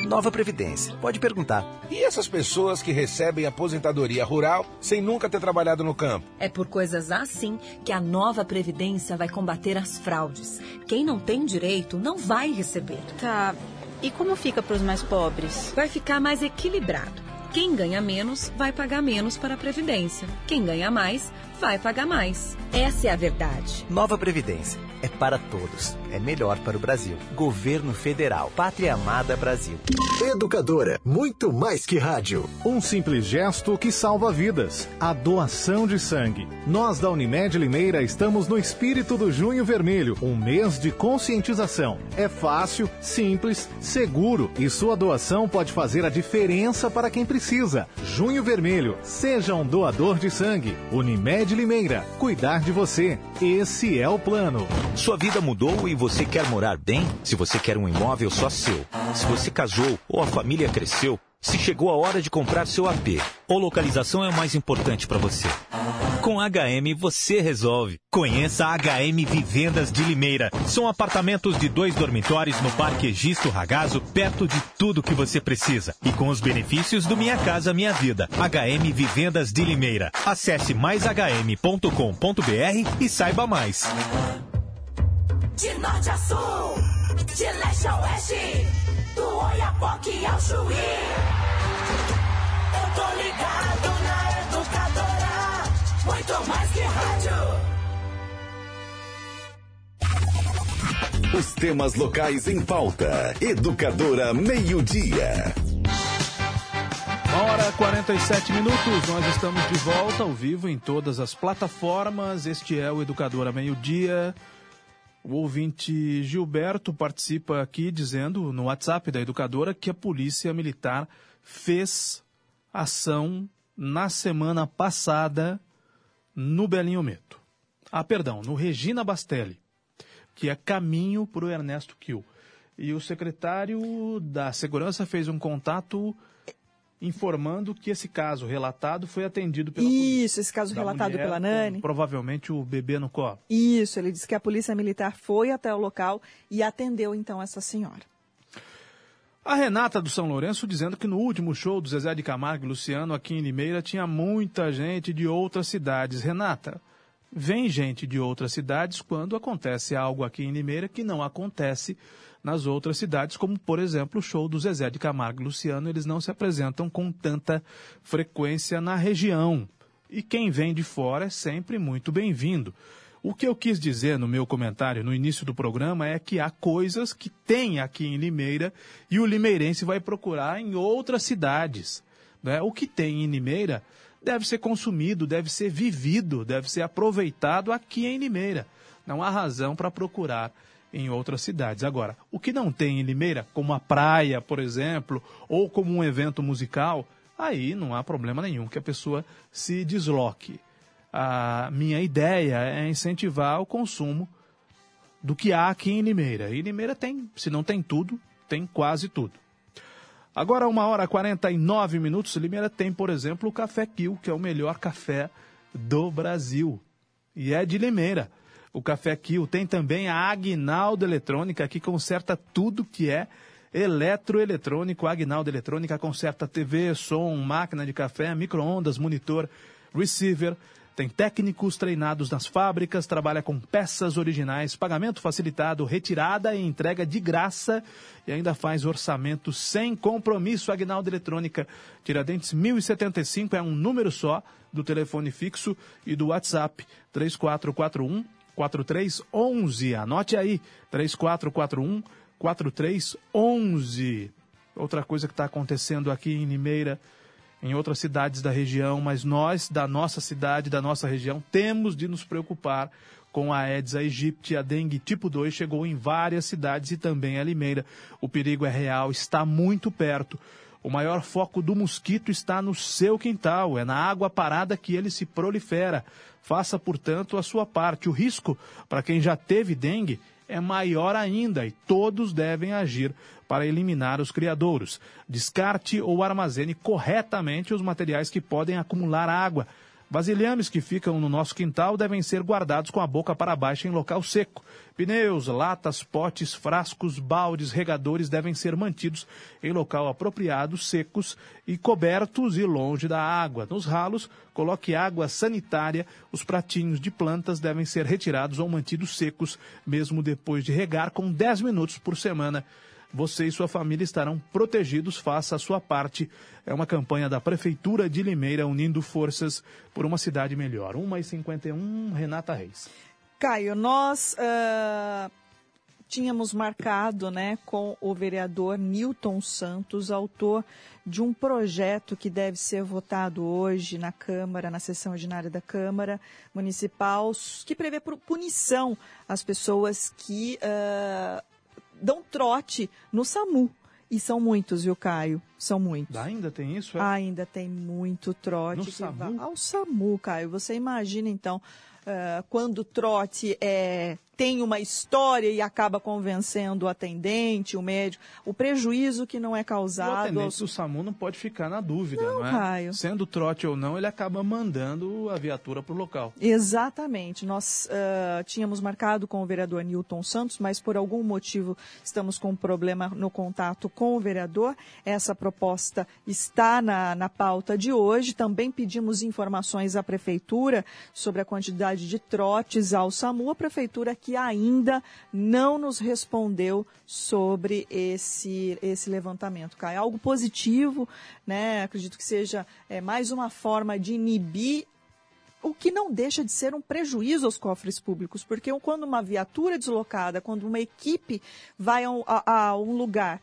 Nova Previdência. Pode perguntar. E essas pessoas que recebem aposentadoria rural sem nunca ter trabalhado no campo? É por coisas assim que a nova Previdência vai combater as fraudes. Quem não tem direito não vai receber. Tá. E como fica para os mais pobres? Vai ficar mais equilibrado. Quem ganha menos vai pagar menos para a Previdência. Quem ganha mais vai pagar mais. Essa é a verdade. Nova Previdência. É para todos. É melhor para o Brasil. Governo Federal. Pátria Amada Brasil. Educadora, muito mais que rádio. Um simples gesto que salva vidas. A doação de sangue. Nós da Unimed Limeira estamos no espírito do Junho Vermelho, um mês de conscientização. É fácil, simples, seguro e sua doação pode fazer a diferença para quem precisa. Junho Vermelho, seja um doador de sangue. Unimed Limeira, cuidar de você. Esse é o plano. Sua vida mudou e você quer morar bem? Se você quer um imóvel só seu, se você casou ou a família cresceu, se chegou a hora de comprar seu AP, ou localização é o mais importante para você. Com HM você resolve. Conheça a HM Vivendas de Limeira. São apartamentos de dois dormitórios no Parque Egisto Ragazo, perto de tudo que você precisa. E com os benefícios do Minha Casa Minha Vida. HM Vivendas de Limeira. Acesse maishm.com.br e saiba mais. De norte a sul, de leste a oeste, do Oiapoque ao Chuí. Eu tô ligado na educadora, muito mais que rádio. Os temas locais em pauta. Educadora Meio-Dia. Uma hora e 47 minutos, nós estamos de volta ao vivo em todas as plataformas. Este é o Educadora Meio-Dia. O ouvinte Gilberto participa aqui dizendo no WhatsApp da educadora que a polícia militar fez ação na semana passada no Belinho Meto. Ah, perdão, no Regina Bastelli, que é caminho para o Ernesto Kiel. E o secretário da Segurança fez um contato informando que esse caso relatado foi atendido pela Isso, esse caso da relatado mulher pela com Nani. Provavelmente o bebê no colo. Isso, ele disse que a polícia militar foi até o local e atendeu então essa senhora. A Renata do São Lourenço dizendo que no último show do Zezé de Camargo e Luciano aqui em Limeira tinha muita gente de outras cidades. Renata, vem gente de outras cidades quando acontece algo aqui em Limeira que não acontece nas outras cidades, como por exemplo o show do Zezé de Camargo e Luciano, eles não se apresentam com tanta frequência na região. E quem vem de fora é sempre muito bem-vindo. O que eu quis dizer no meu comentário no início do programa é que há coisas que tem aqui em Limeira e o limeirense vai procurar em outras cidades. Né? O que tem em Limeira deve ser consumido, deve ser vivido, deve ser aproveitado aqui em Limeira. Não há razão para procurar em outras cidades. Agora, o que não tem em Limeira, como a praia, por exemplo, ou como um evento musical, aí não há problema nenhum que a pessoa se desloque. A minha ideia é incentivar o consumo do que há aqui em Limeira. E Limeira tem, se não tem tudo, tem quase tudo. Agora, uma hora e 49 minutos, Limeira tem, por exemplo, o Café Kill, que é o melhor café do Brasil. E é de Limeira. O Café Kill tem também a Agnaldo Eletrônica, que conserta tudo que é eletroeletrônico. A Agnaldo Eletrônica conserta TV, som, máquina de café, micro-ondas, monitor, receiver. Tem técnicos treinados nas fábricas, trabalha com peças originais, pagamento facilitado, retirada e entrega de graça e ainda faz orçamento sem compromisso. Agnaldo Eletrônica, Tiradentes 1075 é um número só do telefone fixo e do WhatsApp 3441 4311. Anote aí, 3441 4311. Outra coisa que está acontecendo aqui em Limeira em outras cidades da região, mas nós, da nossa cidade, da nossa região, temos de nos preocupar com a Aedes aegypti. A dengue tipo 2 chegou em várias cidades e também a Limeira. O perigo é real, está muito perto. O maior foco do mosquito está no seu quintal, é na água parada que ele se prolifera. Faça, portanto, a sua parte. O risco para quem já teve dengue é maior ainda e todos devem agir para eliminar os criadouros. Descarte ou armazene corretamente os materiais que podem acumular água. Vasilhames que ficam no nosso quintal devem ser guardados com a boca para baixo em local seco. Pneus, latas, potes, frascos, baldes, regadores devem ser mantidos em local apropriado, secos e cobertos e longe da água. Nos ralos, coloque água sanitária. Os pratinhos de plantas devem ser retirados ou mantidos secos, mesmo depois de regar, com 10 minutos por semana você e sua família estarão protegidos. Faça a sua parte. É uma campanha da Prefeitura de Limeira unindo forças por uma cidade melhor. 1h51, Renata Reis. Caio, nós uh, tínhamos marcado né, com o vereador Newton Santos, autor de um projeto que deve ser votado hoje na Câmara, na sessão ordinária da Câmara Municipal, que prevê punição às pessoas que uh, dão trote no SAMU. E são muitos, viu, Caio? São muitos. Ainda tem isso? É? Ainda tem muito trote. No SAMU? Ao SAMU, Caio. Você imagina, então, uh, quando o trote é tem uma história e acaba convencendo o atendente, o médico, o prejuízo que não é causado. O atendente do SAMU não pode ficar na dúvida, não, não é? Caio. Sendo trote ou não, ele acaba mandando a viatura para o local. Exatamente. Nós uh, tínhamos marcado com o vereador Newton Santos, mas por algum motivo estamos com um problema no contato com o vereador. Essa proposta está na, na pauta de hoje. Também pedimos informações à prefeitura sobre a quantidade de trotes ao SAMU. A prefeitura que que ainda não nos respondeu sobre esse, esse levantamento. Cai algo positivo, né? Acredito que seja é, mais uma forma de inibir o que não deixa de ser um prejuízo aos cofres públicos, porque quando uma viatura deslocada, quando uma equipe vai a a, a um lugar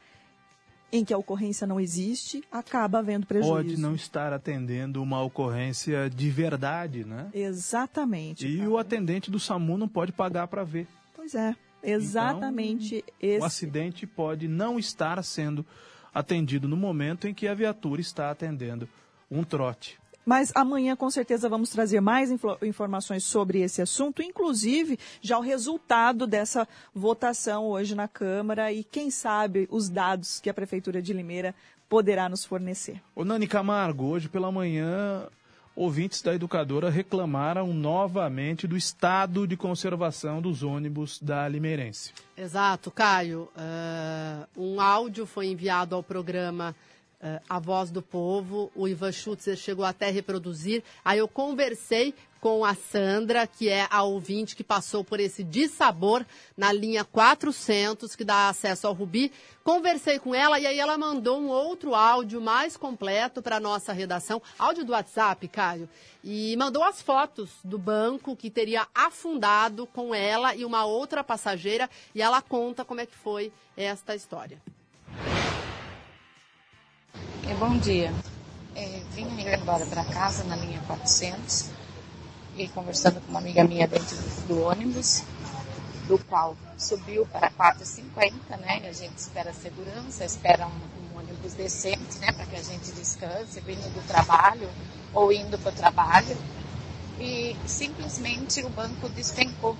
em que a ocorrência não existe, acaba havendo prejuízo. Pode não estar atendendo uma ocorrência de verdade, né? Exatamente. E cara. o atendente do SAMU não pode pagar para ver. Pois é, exatamente então, esse. O acidente pode não estar sendo atendido no momento em que a viatura está atendendo um trote. Mas amanhã, com certeza, vamos trazer mais informações sobre esse assunto, inclusive já o resultado dessa votação hoje na Câmara e, quem sabe, os dados que a Prefeitura de Limeira poderá nos fornecer. O Nani Camargo, hoje pela manhã, ouvintes da educadora reclamaram novamente do estado de conservação dos ônibus da Limeirense. Exato, Caio. Uh, um áudio foi enviado ao programa A Voz do Povo. O Ivan Schutzer chegou até a reproduzir. Aí eu conversei com a Sandra, que é a ouvinte que passou por esse dissabor na linha 400, que dá acesso ao Rubi. Conversei com ela e aí ela mandou um outro áudio mais completo para a nossa redação, áudio do WhatsApp, Caio, e mandou as fotos do banco que teria afundado com ela e uma outra passageira, e ela conta como é que foi esta história. É, bom dia. É, vim embora para casa na linha 400 e conversando com uma amiga minha dentro do ônibus, do qual subiu para 4,50, né? E a gente espera segurança, espera um, um ônibus decente, né? Para que a gente descanse, vindo do trabalho ou indo para o trabalho. E simplesmente o banco despencou.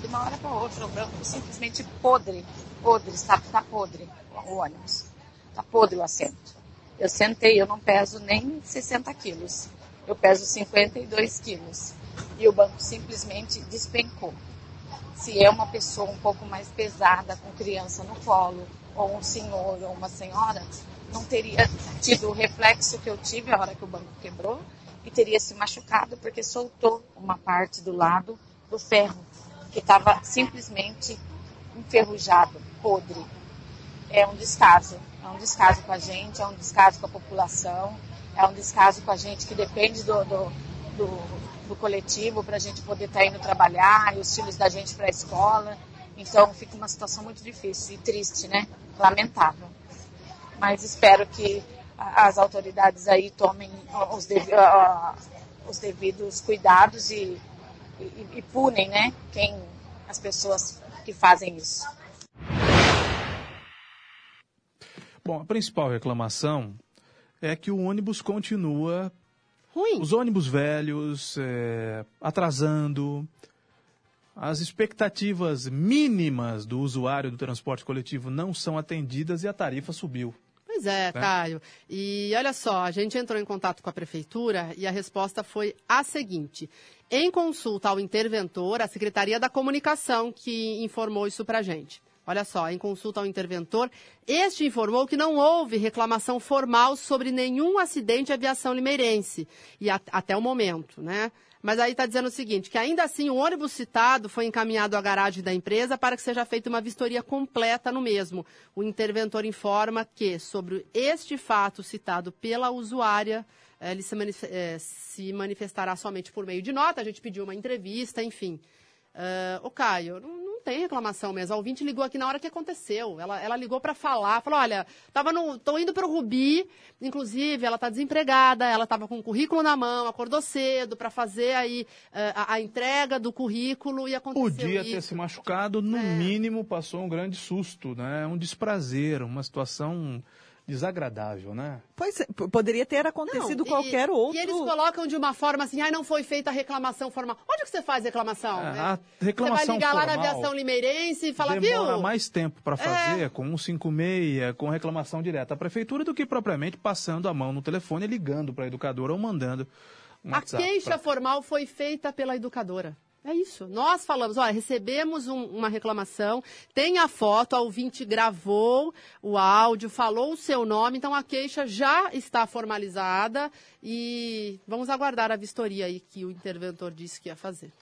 De uma hora para outra, o banco simplesmente podre, podre, está, está podre o ônibus. Está podre o assento. Eu sentei, eu não peso nem 60 quilos. Eu peso 52 quilos. E o banco simplesmente despencou. Se é uma pessoa um pouco mais pesada, com criança no colo, ou um senhor ou uma senhora, não teria tido o reflexo que eu tive a hora que o banco quebrou e teria se machucado porque soltou uma parte do lado do ferro, que estava simplesmente enferrujado, podre. É um descaso. É um descaso com a gente, é um descaso com a população, é um descaso com a gente que depende do, do, do, do coletivo para a gente poder estar tá indo trabalhar e os filhos da gente para a escola. Então fica uma situação muito difícil e triste, né? Lamentável. Mas espero que as autoridades aí tomem os, os devidos cuidados e, e, e punem, né, quem, as pessoas que fazem isso. Bom, a principal reclamação é que o ônibus continua. Ruim. Os ônibus velhos, é, atrasando. As expectativas mínimas do usuário do transporte coletivo não são atendidas e a tarifa subiu. Pois é, Né? Caio. E olha só, a gente entrou em contato com a prefeitura e a resposta foi a seguinte. Em consulta ao interventor, a Secretaria da Comunicação que informou isso pra gente. Olha só, em consulta ao interventor, este informou que não houve reclamação formal sobre nenhum acidente de aviação limeirense, e até o momento, né? Mas aí está dizendo o seguinte, que ainda assim o ônibus citado foi encaminhado à garagem da empresa para que seja feita uma vistoria completa no mesmo. O interventor informa que, sobre este fato citado pela usuária, eh, ele se, manif- eh, se manifestará somente por meio de nota. A gente pediu uma entrevista, enfim. Ah, ô Caio, não, não tem reclamação mesmo. A ouvinte ligou aqui na hora que aconteceu. Ela, ela ligou para falar, falou: olha, tava no, tô indo para o Rubi, inclusive ela está desempregada, ela estava com o currículo na mão, acordou cedo para fazer aí ah, a, a entrega do currículo e aconteceu Podia ter isso. se machucado, no mínimo passou um grande susto, né? Um desprazer, uma situação desagradável, né? Pois é, poderia ter acontecido Não, e- qualquer outro. E eles colocam de uma forma assim, ai, não foi feita a reclamação formal. Onde que você faz reclamação? É, né? a Você reclamação vai ligar lá na aviação limeirense e falar, Demora viu? mais tempo para fazer com 156, com reclamação direta à prefeitura, do que propriamente passando a mão no telefone, ligando para a educadora ou mandando um A WhatsApp queixa pra- formal foi feita pela educadora. É isso. Nós falamos, olha, recebemos um- uma reclamação, tem a foto, a ouvinte gravou o áudio, falou o seu nome, então a queixa já está formalizada e vamos aguardar a vistoria aí que o interventor disse que ia fazer.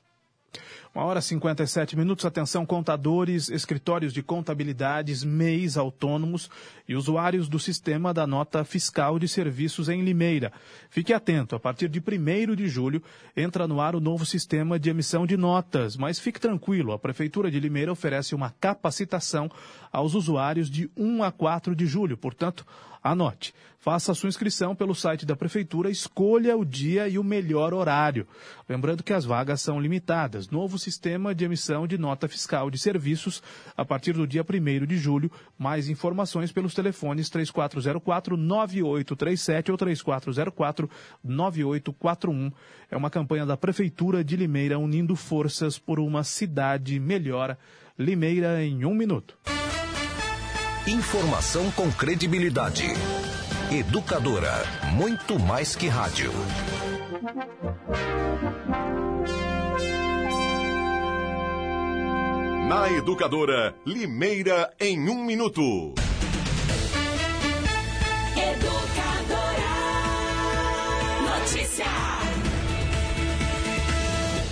Uma hora e 57 minutos. Atenção, contadores, escritórios de contabilidades, MEIs autônomos e usuários do sistema da nota fiscal de serviços em Limeira. Fique atento, a partir de 1 de julho entra no ar o novo sistema de emissão de notas. Mas fique tranquilo, a Prefeitura de Limeira oferece uma capacitação aos usuários de 1 a 4 de julho. Portanto, Anote, faça sua inscrição pelo site da Prefeitura, escolha o dia e o melhor horário. Lembrando que as vagas são limitadas. Novo sistema de emissão de nota fiscal de serviços a partir do dia 1 de julho. Mais informações pelos telefones 3404-9837 ou 3404-9841. É uma campanha da Prefeitura de Limeira unindo forças por uma cidade melhor. Limeira em um minuto. Informação com credibilidade. Educadora, muito mais que rádio. Na Educadora, Limeira em um minuto. Educadora. Notícia.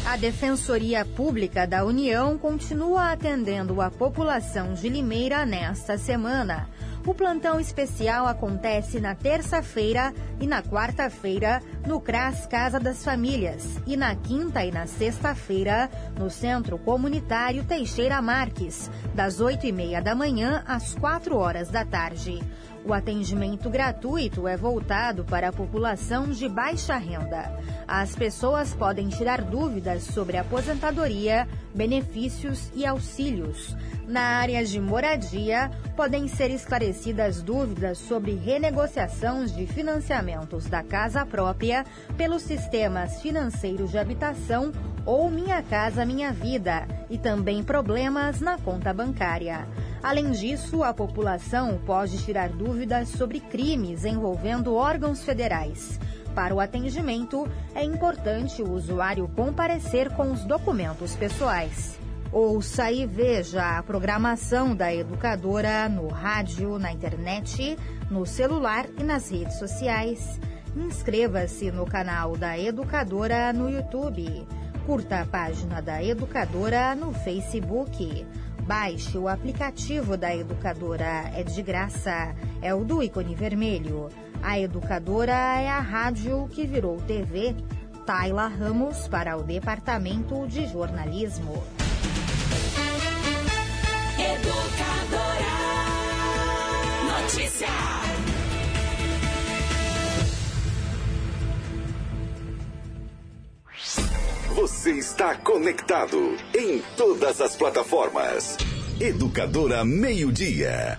A Defensoria Pública da União continua atendendo a população de Limeira nesta semana. O plantão especial acontece na terça-feira e na quarta-feira no CRAS Casa das Famílias e na quinta e na sexta-feira no Centro Comunitário Teixeira Marques, das oito e meia da manhã às quatro horas da tarde. O atendimento gratuito é voltado para a população de baixa renda. As pessoas podem tirar dúvidas sobre aposentadoria, benefícios e auxílios. Na área de moradia, podem ser esclarecidas dúvidas sobre renegociações de financiamentos da casa própria pelos sistemas financeiros de habitação ou Minha Casa Minha Vida e também problemas na conta bancária. Além disso, a população pode tirar dúvidas sobre crimes envolvendo órgãos federais. Para o atendimento, é importante o usuário comparecer com os documentos pessoais. Ouça e veja a programação da educadora no rádio, na internet, no celular e nas redes sociais. Inscreva-se no canal da Educadora no YouTube. Curta a página da Educadora no Facebook. Baixe o aplicativo da Educadora, é de graça. É o do ícone vermelho. A Educadora é a rádio que virou TV. Taila Ramos para o Departamento de Jornalismo. Educadora. Notícia. Você está conectado em todas as plataformas. Educadora Meio Dia.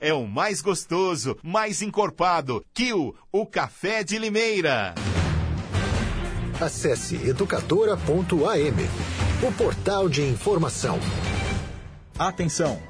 é o mais gostoso, mais encorpado. Kill, o café de Limeira. Acesse educadora.am, o portal de informação. Atenção!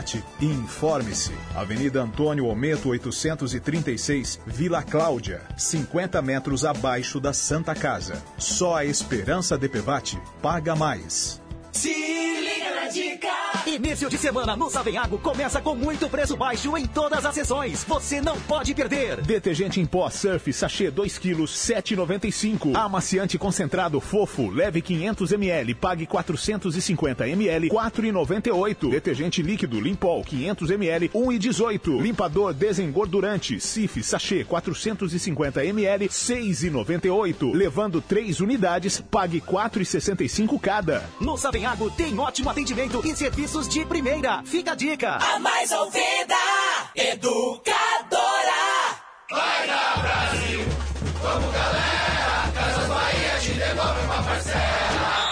e informe-se. Avenida Antônio Ometo 836, Vila Cláudia, 50 metros abaixo da Santa Casa. Só a Esperança DPVAT paga mais. Se liga na dica. Início de semana no Savenhago começa com muito preço baixo em todas as sessões. Você não pode perder. Detergente em pó Surf sachê 2 kg 7,95. Amaciante concentrado fofo leve 500 ml pague 450 ml 4,98. Detergente líquido Limpol 500 ml 1,18. Limpador desengordurante Cif sachê 450 ml 6,98. Levando 3 unidades pague 4,65 cada. No Savenhago tem ótimo atendimento e serviços de primeira. Fica a dica. A mais ouvida. Educadora. Vai dar Brasil! Vamos galera! Casas Bahia te devolve uma parcela!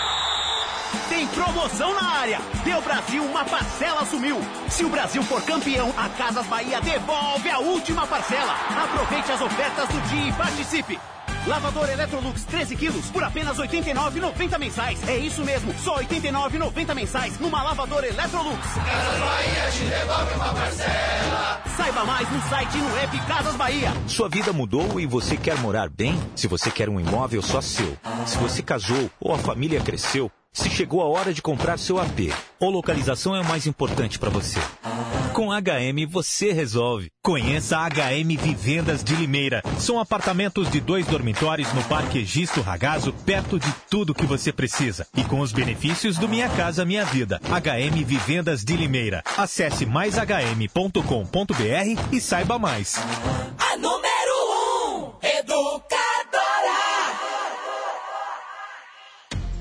Tem promoção na área. Deu Brasil, uma parcela sumiu. Se o Brasil for campeão, a Casas Bahia devolve a última parcela. Aproveite as ofertas do dia e participe. Lavador Electrolux 13 quilos por apenas R$ 89,90 mensais. É isso mesmo, só R$ 89,90 mensais numa lavadora Electrolux. Casas Bahia te devolve uma parcela! Saiba mais no site e no app Casas Bahia. Sua vida mudou e você quer morar bem? Se você quer um imóvel só seu, se você casou ou a família cresceu, se chegou a hora de comprar seu AP, ou localização é o mais importante para você. Com HM você resolve. Conheça a HM Vivendas de Limeira. São apartamentos de dois dormitórios no Parque Egisto Ragazo, perto de tudo que você precisa. E com os benefícios do Minha Casa Minha Vida. HM Vivendas de Limeira. Acesse maishm.com.br e saiba mais. A número 1. Um, educadora.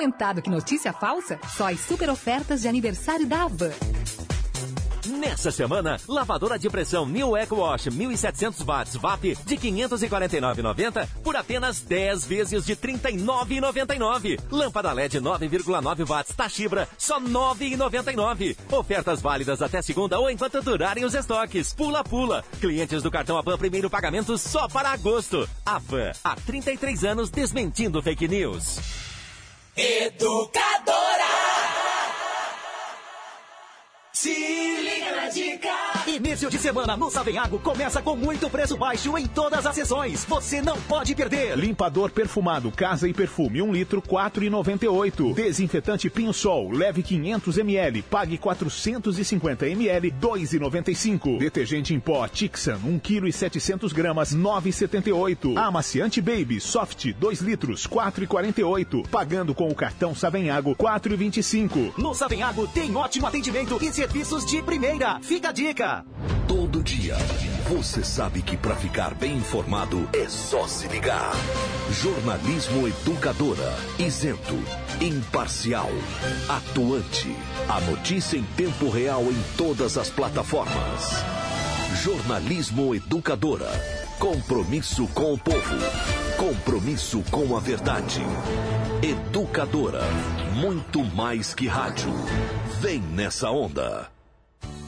comentado que notícia falsa? Só as super ofertas de aniversário da Havan. Nessa semana, lavadora de pressão New Eco Wash 1700 watts VAP de 549,90 por apenas 10 vezes de 39,99. Lâmpada LED 9,9 watts Tachibra só 9,99. Ofertas válidas até segunda ou enquanto durarem os estoques. Pula pula. Clientes do cartão Avan primeiro pagamento só para agosto. Avan, há 33 anos desmentindo fake news. Educadora. Se liga Primeira dica. Início de semana no Savenhago começa com muito preço baixo em todas as sessões. Você não pode perder. Limpador perfumado Casa e Perfume 1 litro 4,98. Desinfetante Pinho Sol leve 500 ml, pague 450 ml 2,95. Detergente em pó Tixan 1 kg e 700 gramas 9,78. Amaciante Baby Soft 2 litros 4,48. Pagando com o cartão Savenhago 4,25. No Savenhago tem ótimo atendimento e serviços de primeira. Fica a dica. Todo dia, você sabe que para ficar bem informado é só se ligar. Jornalismo Educadora, isento, imparcial, atuante. A notícia em tempo real em todas as plataformas. Jornalismo Educadora. Compromisso com o povo. Compromisso com a verdade. Educadora. Muito mais que rádio. Vem nessa onda.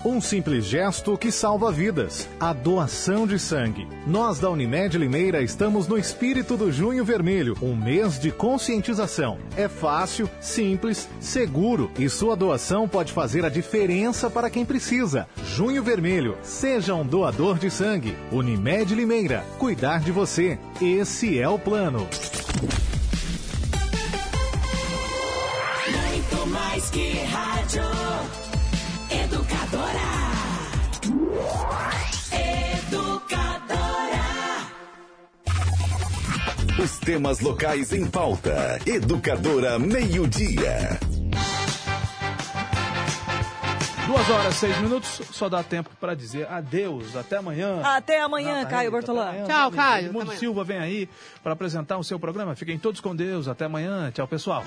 Um simples gesto que salva vidas. A doação de sangue. Nós da Unimed Limeira estamos no espírito do Junho Vermelho, um mês de conscientização. É fácil, simples, seguro e sua doação pode fazer a diferença para quem precisa. Junho Vermelho, seja um doador de sangue. Unimed Limeira, cuidar de você. Esse é o plano. Mais que rádio. Educadora. Educadora. Os temas locais em pauta. Educadora Meio-Dia. Duas horas, seis minutos, só dá tempo para dizer adeus, até amanhã. Até amanhã, Renata Caio Bortolã. Tchau, Caio, Edmundo. Silva vem aí para apresentar o seu programa. Fiquem todos com Deus. Até amanhã. Tchau, pessoal.